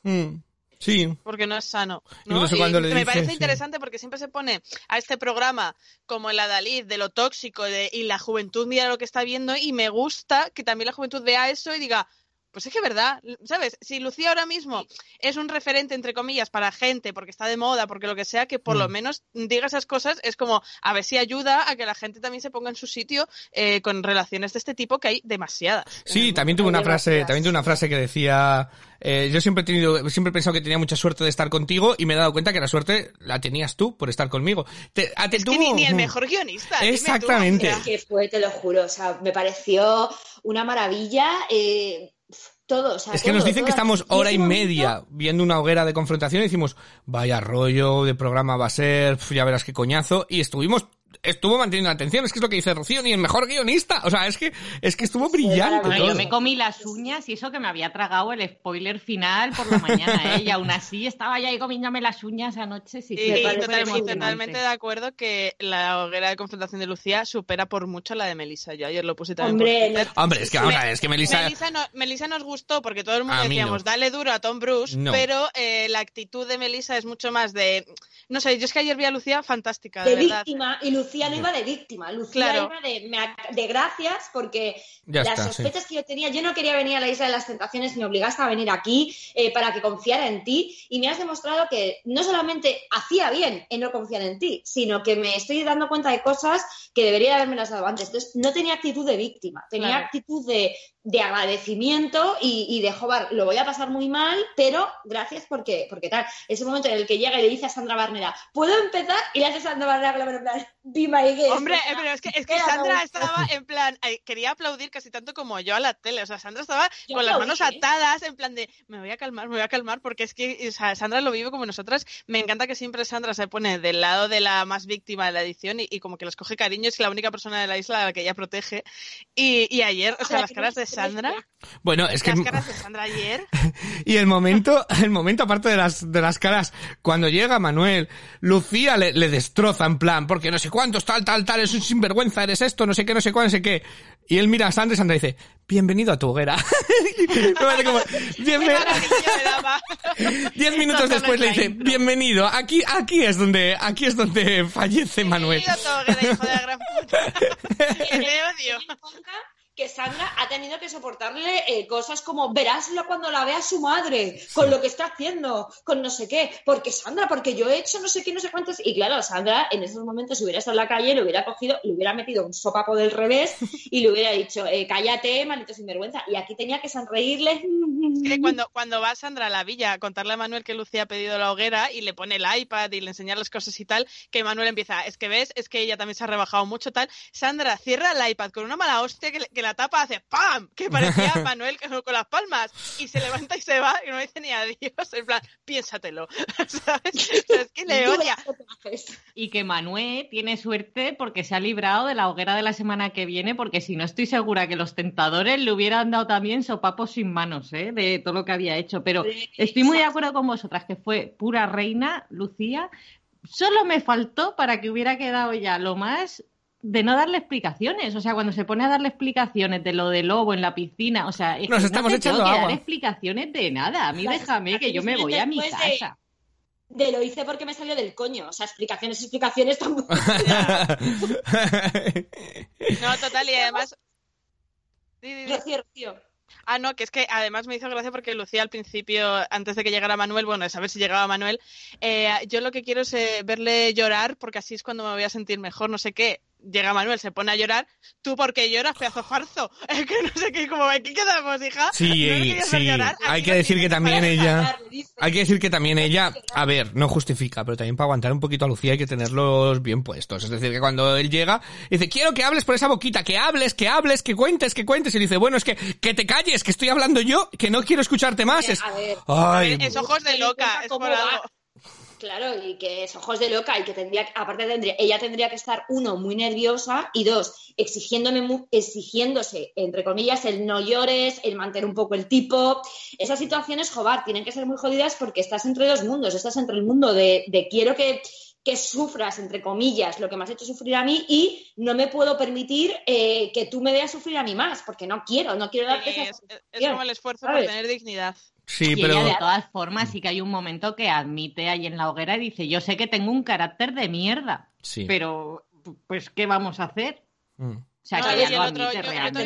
Mm, Sí. porque no es sano. me parece sí. interesante porque siempre se pone a este programa como el Adalid de lo tóxico de, y la juventud mira lo que está viendo y me gusta que también la juventud vea eso y diga, pues es que es verdad, ¿sabes? Si Lucía ahora mismo es un referente, entre comillas, para gente, porque está de moda, porque lo que sea, que por lo Mm. menos diga esas cosas, es como a ver si ayuda a que la gente también se ponga en su sitio eh, con relaciones de este tipo, que hay demasiadas. Sí, también tuve una frase, demasiadas. también tuve una frase que decía, eh, yo siempre he tenido, siempre he pensado que tenía mucha suerte de estar contigo y me he dado cuenta que la suerte la tenías tú por estar conmigo. Te, a- te Es que tuvo- ni, ni el Mm. mejor guionista. tú, Exactamente. sea, que fue, te lo juro, o sea, me pareció una maravilla. eh, todo, o sea, Es que todo, nos dicen que estamos hora y momento- media viendo una hoguera de confrontación y decimos, vaya rollo de programa va a ser, ya verás qué coñazo. Y estuvimos, estuvo manteniendo la atención, es que es lo que dice Rocío, ni el mejor guionista. O sea, es que, es que estuvo brillante. Bueno, yo me comí las uñas y eso que me había tragado el spoiler final por la mañana, ¿eh? Y aún así estaba ya ahí comiéndome las uñas anoche. Sí, totalmente de acuerdo que la hoguera de confrontación de Lucía supera por mucho la de Melissa. Yo ayer lo puse también. por Hombre, Twitter. Hombre, es que vamos a ver, es que Melissa... Melissa, no- Melissa nos gustó porque todo el mundo decíamos, no. dale duro a Tom Bruce, No. pero eh, la actitud de Melissa es mucho más de... No sé, yo es que ayer vi a Lucía fantástica, de, de verdad. víctima y Lucía no iba de víctima, Lucía Claro. iba de, me ac- de gracias porque Ya las está, sí. sospechas que yo tenía, yo no quería venir a la Isla de las Tentaciones, me obligaste a venir aquí eh, para que confiara en ti y me has demostrado que no solamente hacía bien en no confiar en ti, sino que me estoy dando cuenta de cosas que debería haberme las dado antes. Entonces, no tenía actitud de víctima, tenía Claro. actitud de, de agradecimiento y, y de, joder, lo voy a pasar muy mal, pero gracias porque, porque tal. Ese momento en el que llega y le dice a Sandra Barnera, ¿puedo empezar? Y le hace Sandra Barnera con la plan, be my guest. Hombre, eh, pero es que, es que Sandra estaba en plan, eh, quería aplaudir casi tanto como yo a la tele. O sea, Sandra estaba Yo con las manos ¿eh? atadas, en plan de, me voy a calmar, me voy a calmar, porque es que o sea, Sandra lo vive como nosotras. Me encanta que siempre Sandra se pone del lado de la más víctima de la edición y, y como que les coge cariño, es la única persona de la isla a la que ella protege. Y, y ayer, o sea, la las caras de Sandra, Bueno, es que... las caras de Sandra ayer, *laughs* Y el momento, el momento aparte de las, de las caras, cuando llega Manuel, Lucía le, le destroza en plan, porque no sé cuántos, tal, tal, tal, es un sinvergüenza, eres esto, no sé qué, no sé cuál, no sé qué. Y él mira a Sandra y Sandra dice, bienvenido a tu hoguera. *laughs* Como, qué "Bienve- maravilla me daba. *laughs* Diez minutos después es le dice, bienvenido, aquí, aquí es donde, aquí es donde fallece Manuel. Bienvenido a tu hoguera, hijo de la gran puta. Y Le odio. Que Sandra ha tenido que soportarle eh, cosas como verásla cuando la vea su madre, con lo que está haciendo, con no sé qué, porque Sandra, porque yo he hecho no sé qué, no sé cuántos, y claro, Sandra en esos momentos si hubiera estado en la calle, le hubiera cogido, le hubiera metido un sopapo del revés y le hubiera dicho, eh, cállate, maldito sinvergüenza, y aquí tenía que sonreírle. Cuando, cuando va Sandra a la villa a contarle a Manuel que Lucía ha pedido la hoguera y le pone el iPad y le enseña las cosas y tal, que Manuel empieza, es que ves, es que ella también se ha rebajado mucho tal. Sandra cierra el iPad con una mala hostia que, le- que la tapa hace ¡pam! Que parecía *laughs* Manuel con, con las palmas y se levanta y se va y no dice ni adiós, en plan, piénsatelo, *laughs* ¿sabes? O sea, es que le odia. Y que Manuel tiene suerte porque se ha librado de la hoguera de la semana que viene, porque si no estoy segura que los tentadores le hubieran dado también sopapos sin manos, ¿eh? De todo lo que había hecho. Pero estoy muy de acuerdo con vosotras, que fue pura reina, Lucía. Solo me faltó para que hubiera quedado ya lo más de no darle explicaciones. O sea, cuando se pone a darle explicaciones de lo del lobo en la piscina, o sea, es Nos que estamos no te echando tengo que agua. dar explicaciones de nada. A mí Las déjame que yo me voy a mi de- casa. De lo hice porque me salió del coño. O sea, explicaciones, explicaciones tampoco. *laughs* No, total, y además. Rocío, Rocío. Ah, no, que es que además me hizo gracia porque Lucía al principio, antes de que llegara Manuel, bueno, de saber si llegaba Manuel, eh, yo lo que quiero es eh, verle llorar porque así es cuando me voy a sentir mejor, no sé qué. Llega Manuel, se pone a llorar. ¿Tú por qué lloras, pedazo farzo? *laughs* Es que no sé qué, como aquí quedamos, hija. Sí, ¿No me querías ver sí. llorar? Hay que decir que también ella... Hay que decir que también ella, a ver, no justifica, pero también para aguantar un poquito a Lucía hay que tenerlos bien puestos. Es decir, que cuando él llega, dice, quiero que hables por esa boquita, que hables, que hables, que cuentes, que cuentes. Y dice, bueno, es que, que te calles, que estoy hablando yo, que no quiero escucharte más. Es, A ver, ay, Es ojos de loca, es por algo. Claro, y que es ojos de loca y que tendría, aparte tendría, ella tendría que estar, uno, muy nerviosa y dos, exigiéndome, exigiéndose, entre comillas, el no llores, el mantener un poco el tipo. Esas situaciones, jobar, tienen que ser muy jodidas porque estás entre dos mundos, estás entre el mundo de, de quiero que, que sufras, entre comillas, lo que me has hecho sufrir a mí y no me puedo permitir eh, que tú me veas sufrir a mí más, porque no quiero, no quiero darte Sí, esa es, es como el esfuerzo por ¿sabes? tener dignidad. Sí, y pero... ella, de todas formas, sí que hay un momento que admite ahí en la hoguera y dice, yo sé que tengo un carácter de mierda, Sí. pero, pues, ¿qué vamos a hacer? Mm. O sea, No, que ella el lo otro, admite realmente.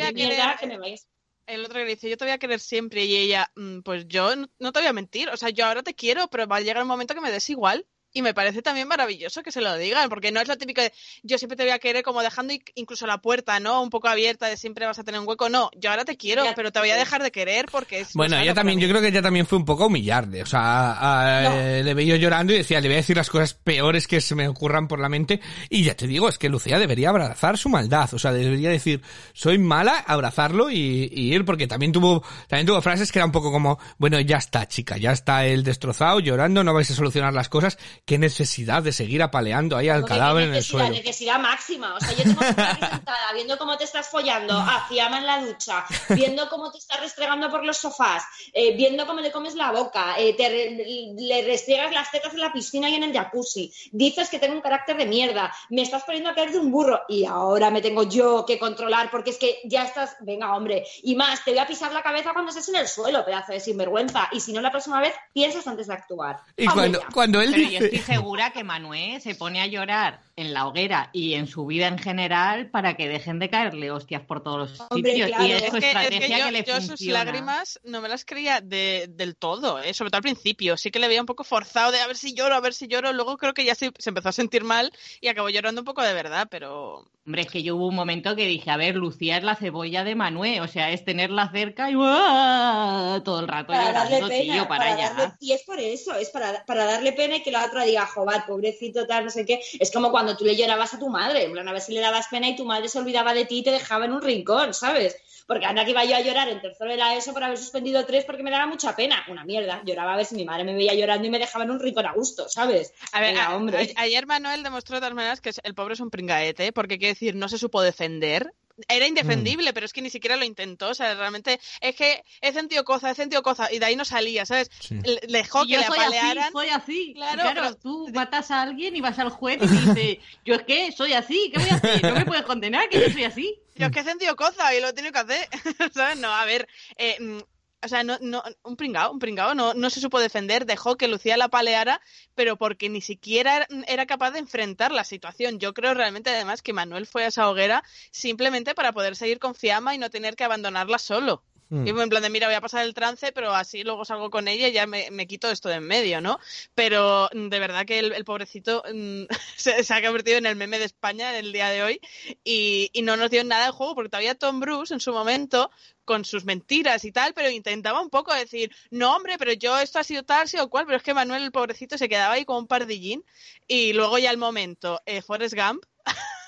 El otro que le dice, yo te voy a querer siempre. Y ella, "Mm, pues yo no, no te voy a mentir. O sea, yo ahora te quiero, pero va a llegar un momento que me des igual. Y me parece también maravilloso que se lo digan, porque no es lo típico de yo siempre te voy a querer como dejando inc- incluso la puerta, ¿no? Un poco abierta de siempre vas a tener un hueco. No, yo ahora te quiero, Ya pero te voy a dejar de querer porque es... Bueno, no ella también, yo creo que ella también fue un poco a humillarle. O sea, a- No. eh, le veía llorando y decía, le voy a decir las cosas peores que se me ocurran por la mente. Y ya te digo, es que Lucía debería abrazar su maldad. O sea, debería decir, soy mala, abrazarlo y, y ir, porque también tuvo, también tuvo frases que era un poco como, bueno, ya está, chica, ya está él destrozado, llorando, no vais a solucionar las cosas. Qué necesidad de seguir apaleando ahí al cadáver en el necesidad, suelo. necesidad máxima. O sea, yo tengo que estar sentada viendo cómo te estás follando a en la ducha, viendo cómo te estás restregando por los sofás, eh, viendo cómo le comes la boca, eh, te re- le restriegas las tetas en la piscina y en el jacuzzi, dices que tengo un carácter de mierda, me estás poniendo a caer de un burro y ahora me tengo yo que controlar porque es que ya estás, venga hombre, y más, te voy a pisar la cabeza cuando estés en el suelo, pedazo de sinvergüenza, y si no la próxima vez piensas antes de actuar. Y cuando, cuando él dice... segura que Manuel se pone a llorar en la hoguera y en su vida en general para que dejen de caerle hostias por todos los Hombre, sitios. claro. Y es Es su que, es que estrategia que, yo, le yo sus lágrimas no me las creía de- del todo, ¿eh? sobre todo al principio. Sí que le veía un poco forzado de a ver si lloro, a ver si lloro. Luego creo que ya se, se empezó a sentir mal y acabó llorando un poco de verdad, pero Hombre, es que yo hubo un momento que dije, a ver, Lucía es la cebolla de Manuel, o sea, es tenerla cerca y ¡guau! todo el rato para darle llorando, pena, tío, para, para allá. darle- y es por eso, es para, para darle pena y que la otra diga, joder, pobrecito, tal, no sé qué. Es como cuando tú le llorabas a tu madre, en plan, a ver si le dabas pena y tu madre se olvidaba de ti y te dejaba en un rincón, ¿sabes? Porque anda que iba yo a llorar en tercero de la ESO por haber suspendido tres porque me daba mucha pena. Una mierda, lloraba a ver si mi madre me veía llorando y me dejaba en un rincón a gusto, ¿sabes? A ver, Venga, a- hombre. a- ayer Manuel demostró de todas maneras que el pobre es un pringaete, porque quiere decir, no se supo defender. Era Mm. indefendible, pero es que ni siquiera lo intentó. O sea, realmente es que he sentido cosa, he sentido cosa, y de ahí no salía, ¿sabes? Sí. Le le dejó Y que yo le soy apalearan. así, soy así. Claro, Claro, pero- tú matas a alguien y vas al juez y dices, yo es que soy así, ¿qué voy a hacer? No me puedes condenar, que yo soy así. Yo es que he sentido cosa y lo he tenido que hacer. *laughs* ¿Sabes? No, a ver. eh, mm, o sea, no, no, un pringao, un pringao, no, no se supo defender, dejó que Lucía la paleara, pero porque ni siquiera era- era capaz de enfrentar la situación. Yo creo realmente además que Manuel fue a esa hoguera simplemente para poder seguir con Fiamma y no tener que abandonarla solo. Mm. Y en plan de, mira, voy a pasar el trance, pero así luego salgo con ella y ya me, me quito esto de en medio, ¿no? Pero mm, de verdad que el, el pobrecito mm, *laughs* se, se ha convertido en el meme de España en el día de hoy y, y no nos dio nada de juego porque todavía Tom Bruce en su momento con sus mentiras y tal, pero intentaba un poco decir, no hombre, pero yo esto ha sido tal, ha sido cual, pero es que Manuel el pobrecito se quedaba ahí como un pardillín y luego ya el momento, eh, Forrest Gump, *laughs*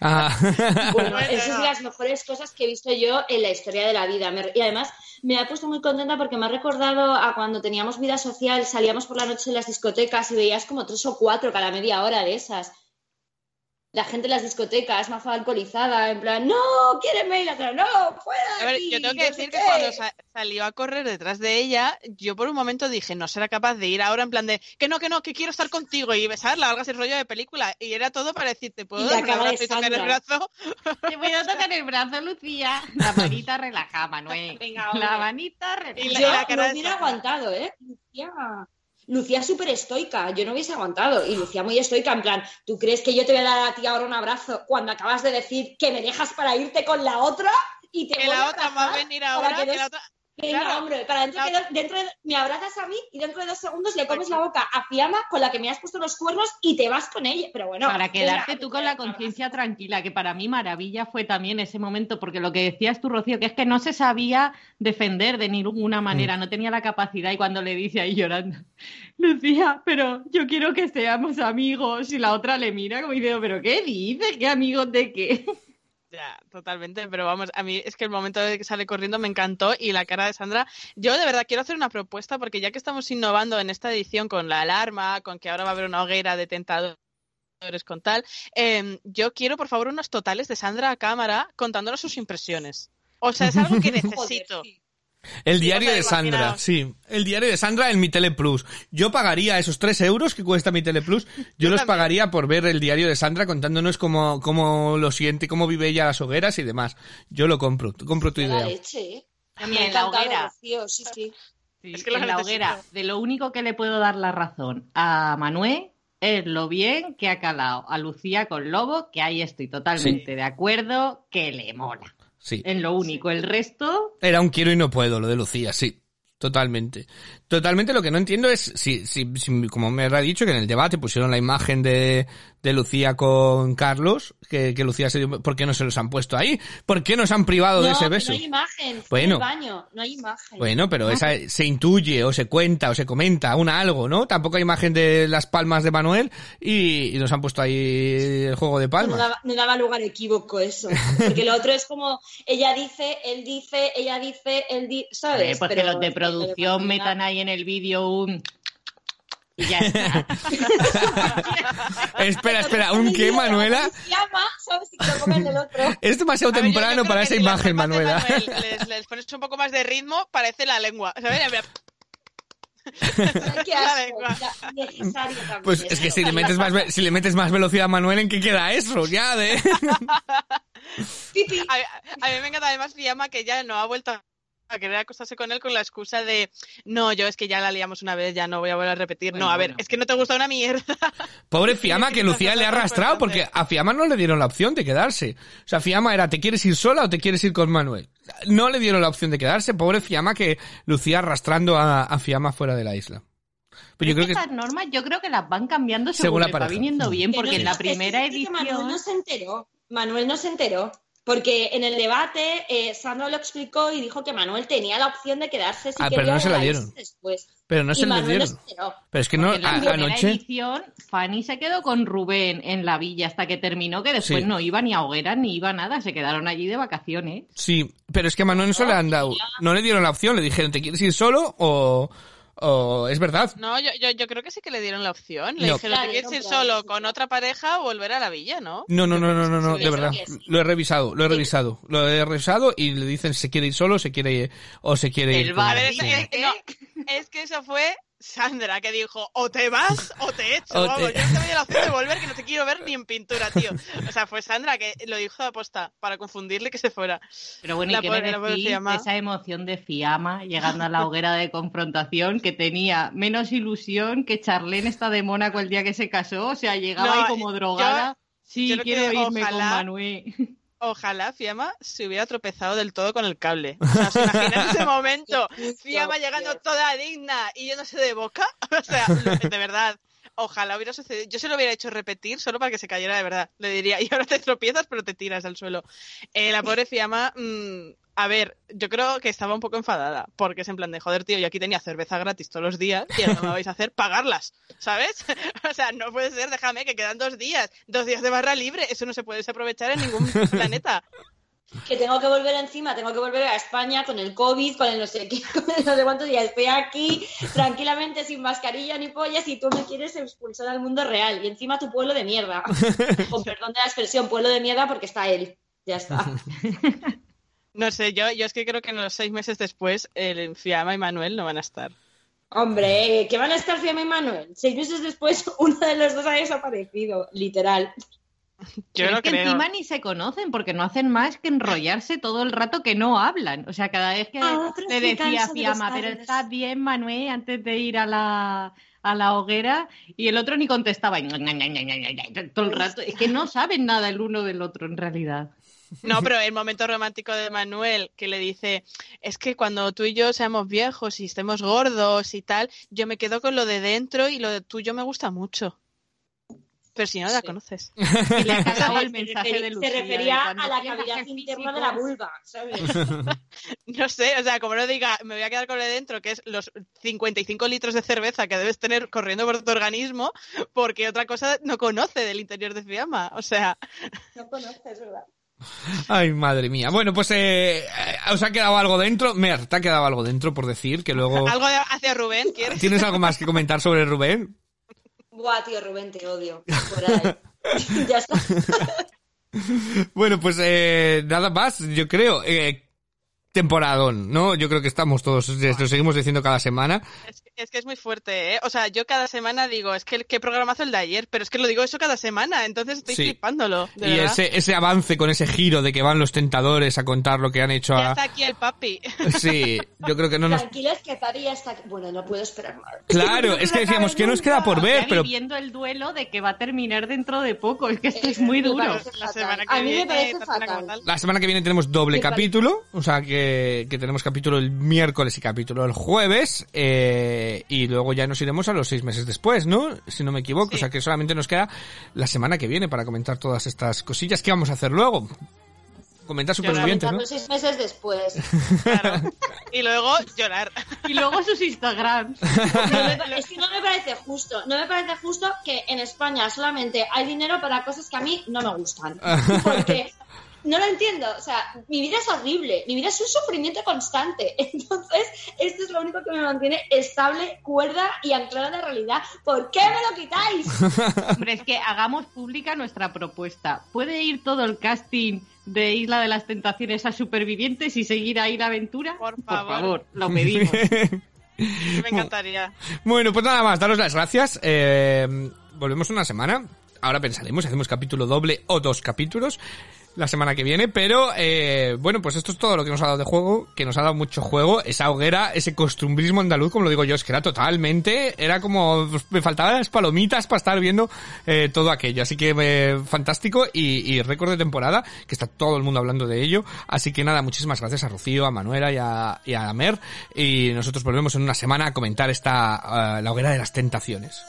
Ah. *laughs* Bueno, esa es de las mejores cosas que he visto yo en la historia de la vida. Y además me ha puesto muy contenta porque me ha recordado a cuando teníamos vida social, salíamos por la noche en las discotecas y veías como tres o cuatro cada media hora de esas. La gente en las discotecas más alcoholizada, en plan, no, quiéreme, y la otra, no, fuera. A ver, aquí, yo tengo que decir que qué". cuando sa- salió a correr detrás de ella, yo por un momento dije, no será capaz de ir ahora en plan de, que no, que no, que quiero estar contigo y besarla, algo así rollo de película. Y era todo para decirte, ¿puedo Y la dar un cara de abrazo y tocar el brazo? Te puedo tocar el brazo, Lucía. La manita relaja, Manuel. *laughs* Venga, hombre. la manita relaja. Y la- Yo la cara hubiera aguantado, ¿eh? Lucía, Lucía súper estoica, yo no hubiese aguantado. Y Lucía muy estoica, en plan, ¿tú crees que yo te voy a dar a ti ahora un abrazo cuando acabas de decir que me dejas para irte con la otra? Y te Que la a otra va a venir ahora, que que des- la otra... Venga, Claro. hombre, para dentro, La- que do- dentro de- me abrazas a mí y dentro de dos segundos le comes la boca a Fiamma con la que me has puesto los cuernos y te vas con ella. Pero bueno. para quedarte venga, tú con la conciencia tranquila, que para mí maravilla fue también ese momento, porque lo que decías tú, Rocío, que es que no se sabía defender de ninguna manera, no tenía la capacidad y cuando le dice ahí llorando, Lucía, pero yo quiero que seamos amigos y la otra le mira como diciendo, pero ¿qué dices? ¿Qué amigos de qué? Ya, totalmente, pero vamos, a mí es que el momento de que sale corriendo me encantó y la cara de Sandra, yo de verdad quiero hacer una propuesta porque ya que estamos innovando en esta edición con la alarma, con que ahora va a haber una hoguera de tentadores con tal, eh, yo quiero por favor unos totales de Sandra a cámara contándonos sus impresiones. O sea, es algo que *laughs* necesito. Joder, sí. El diario de Sandra, sí. El diario de Sandra en mi Tele Plus. Yo pagaría esos 3 euros que cuesta mi Tele Plus. *laughs* Yo, Yo los también. pagaría por ver el diario de Sandra contándonos cómo, cómo lo siente, cómo vive ella las hogueras y demás. Yo lo compro. Compro tu La idea. leche, ¿eh? A Me mí ha en la hoguera. Sí, sí. Sí, Es que en la necesito. hoguera, de lo único que le puedo dar la razón a Manuel es lo bien que ha calado a Lucía con Lobo, que ahí estoy totalmente de acuerdo, que le mola. Sí. En lo único, el resto, Era un quiero y no puedo, lo de Lucía, sí. Totalmente. Totalmente lo que no entiendo es si, si, si, como me ha dicho, que en el debate pusieron la imagen de, de Lucía con Carlos, que, que Lucía se dio, ¿por qué no se los han puesto ahí? ¿Por qué nos han privado de No, ese beso? no hay imagen. Bueno. En el baño, no hay imagen. Bueno, pero esa se intuye o se cuenta o se comenta una algo, ¿no? Tampoco hay imagen de las palmas de Manuel y, y nos han puesto ahí el juego de no, palmas. daba, no daba lugar a equívoco eso. Porque lo otro es como ella dice, él dice, ella dice, él dice, eh, ¿sabes? que Pero los de producción metan ahí en el vídeo un... Y ya está. *laughs* espera, espera, ¿un qué, Manuela? Llama, ¿sabes? Y que lo comen del otro. Es demasiado A ver, temprano para que esa imagen, Manuela. Manuel *laughs* les, les pones un poco más de ritmo, parece la lengua. ¿Sabes? Qué *laughs* asco. Pues es que si le metes más, si le metes más velocidad a Manuel, ¿en qué queda eso? Ya de... A, a mí me encanta además Fiamma que ya no ha vuelto a querer acostarse con él con la excusa de no, yo es que ya la liamos una vez, ya no voy a volver a repetir. Bueno, no, a ver, es que no te gusta una mierda. *laughs* Pobre Fiamma que Lucía le ha arrastrado porque a Fiamma no le dieron la opción de quedarse. O sea, Fiamma era, ¿te quieres ir sola o te quieres ir con Manuel? No le dieron la opción de quedarse. Pobre Fiamma que Lucía arrastrando a, a Fiamma fuera de la isla. Pues yo creo que... Estas normas yo creo que las van cambiando Según según la les va pareja. viniendo bien, Que porque no, en la primera que Manuel edición... no se enteró. Manuel no se enteró. Porque en el debate eh, Sandra lo explicó y dijo que Manuel tenía la opción de quedarse si Ah, pero no se la dieron. después. Pero no y se Manuel dieron. no. Pero es que no, la a- primera anoche... edición, Fanny se quedó con Rubén en la villa hasta que terminó, que después Sí. no iba ni a hogueras ni iba a nada, se quedaron allí de vacaciones. Sí, pero es que a Manuel no se le han dado... No le dieron la opción, le dijeron, ¿te quieres ir solo o...? O es verdad. No, yo, yo, yo creo que sí que le dieron la opción. Le No. dijeron, ¿te Claro, quieres no, ir claro, solo con otra pareja o volver a la villa, no? No, no, no, no, no, no, Sí, de verdad. sí. Lo he revisado, lo he revisado. Lo he revisado y le dicen si se quiere ir solo, se quiere o se quiere ir. El bar es- no, es que eso fue Sandra que dijo, o te vas o te echo. O Vamos, te- yo no te doy la opción de volver que no te quiero ver ni en pintura, tío. O sea, fue Sandra que lo dijo de aposta para confundirle que se fuera. Pero bueno, La ¿y qué pobre- decís de esa emoción de Fiamma llegando a la hoguera de confrontación que tenía menos ilusión que Charlene está de Mónaco el día que se casó? O sea, llegaba No, ahí como yo- drogada. sí, yo quiero que irme con Manuel. Ojalá Fiamma se hubiera tropezado del todo con el cable. O sea, ¿se imaginan ese momento? *laughs* Fiamma llegando toda digna y yéndose de boca. *laughs* O sea, de verdad. Ojalá hubiera sucedido. Yo se lo hubiera hecho repetir solo para que se cayera de verdad. Le diría, y ahora te tropiezas, pero te tiras al suelo. Eh, la pobre Fiamma, mm, a ver, yo creo que estaba un poco enfadada. Porque es en plan de, joder, tío, yo aquí tenía cerveza gratis todos los días y ahora me vais a hacer pagarlas. ¿Sabes? *laughs* o sea, no puede ser, déjame, que quedan dos días. Dos días de barra libre. Eso no se puede aprovechar en ningún planeta. Que tengo que volver encima, tengo que volver a España con el COVID, con el no sé qué, *laughs* con el no sé cuántos días. Estoy aquí tranquilamente sin mascarilla ni pollas y tú me quieres expulsar al mundo real. Y encima tu pueblo de mierda. *laughs* Con perdón de la expresión, pueblo de mierda porque está él. Ya está. *laughs* No sé, yo, yo es que creo que en los seis meses después el Fiamma y Manuel no van a estar. Hombre, que van a estar Fiamma y Manuel. Seis meses después, uno de los dos ha desaparecido, literal. *laughs* Yo Pero no es que creo. encima ni se conocen porque no hacen más que enrollarse todo el rato que no hablan. O sea, cada vez que A otros le decía de Fiamma, pero padres". está bien, Manuel, antes de ir a la, a la hoguera, y el otro ni contestaba. y Todo el rato. Es que no saben nada el uno del otro en realidad. No, pero el momento romántico de Manuel que le dice, es que cuando tú y yo seamos viejos y estemos gordos y tal, yo me quedo con lo de dentro y lo de tuyo me gusta mucho. Pero si no la Sí. conoces. *laughs* Y le ha cagado el Se mensaje referi- de Lucía. se de refería a la cavidad interna de la vulva, ¿sabes? *laughs* No sé, o sea, como no diga, me voy a quedar con lo de dentro, que es los 55 litros de cerveza que debes tener corriendo por tu organismo, porque otra cosa no conoce del interior de Fiamma. O sea, No conoces, ¿verdad? Ay, madre mía. Bueno, pues eh, os ha quedado algo dentro. Mer, te ha quedado algo dentro por decir que luego... algo hacia Rubén, ¿quieres? ¿Tienes algo más que comentar sobre Rubén? Buah, tío, Rubén, te odio. *laughs* Ahí. *laughs* ya está. Bueno, pues eh, nada más, yo creo. Eh, temporadón, ¿no? Yo creo que estamos todos, lo seguimos diciendo cada semana. Es que, es muy fuerte, ¿eh? O sea, yo cada semana digo, es que el- qué programazo el de ayer, pero es que lo digo eso cada semana, entonces estoy Sí. flipándolo, de y verdad. ese, ese avance con ese giro de que van los tentadores a contar lo que han hecho Ya a... está aquí el papi. *laughs* Sí, yo creo que no nos... Tranquilos que Tari ya está aquí. Bueno, no puedo esperar más. Claro, es que decíamos, ¿qué nos queda por ver? Pero viviendo el duelo de que va a terminar dentro de poco. Es que esto es muy Me duro. La semana que A mí me parece fatal. la semana que viene tenemos doble capítulo, o sea que, que tenemos capítulo el miércoles y capítulo el jueves, eh, y luego ya nos iremos a los seis meses después, ¿no? Si no me equivoco, Sí. o sea que solamente nos queda la semana que viene para comentar todas estas cosillas. ¿Qué vamos a hacer luego? Comentar supervivientes, ¿no? Seis meses después. Claro. *laughs* Y luego llorar. Y luego sus Instagrams. *laughs* No es que no me parece justo. No me parece justo que en España solamente hay dinero para cosas que a mí no me gustan. *laughs* Porque no lo entiendo. O sea, mi vida es horrible. Mi vida es un sufrimiento constante. *laughs* Entonces, esto es lo único que me mantiene estable, cuerda y anclada a la realidad. ¿Por qué me lo quitáis? *laughs* Hombre, es que hagamos pública nuestra propuesta. ¿Puede ir todo el casting de Isla de las Tentaciones a Supervivientes y seguir ahí la aventura? Por favor. favor, lo *laughs* pedimos. Me encantaría. Bueno, pues nada más, daros las gracias. Eh, volvemos una semana. Ahora pensaremos si hacemos capítulo doble o dos capítulos la semana que viene, pero eh, bueno, pues esto es todo lo que nos ha dado de juego, que nos ha dado mucho juego, esa hoguera, ese costumbrismo andaluz, como lo digo yo, es que era totalmente, era como, me faltaban las palomitas para estar viendo eh, todo aquello, así que eh, fantástico y, y récord de temporada, que está todo el mundo hablando de ello, así que nada, muchísimas gracias a Rocío, a Manuela y a, y a Mer, y nosotros volvemos en una semana a comentar esta, eh, la hoguera de las tentaciones.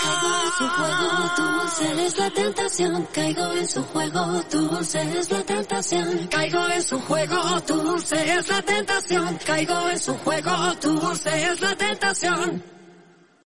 Caigo en su juego, tu dulce es la tentación. Caigo en su juego, tu dulce es la tentación. Caigo en su juego, tu dulce es la tentación. Caigo en su juego, tu dulce es la tentación.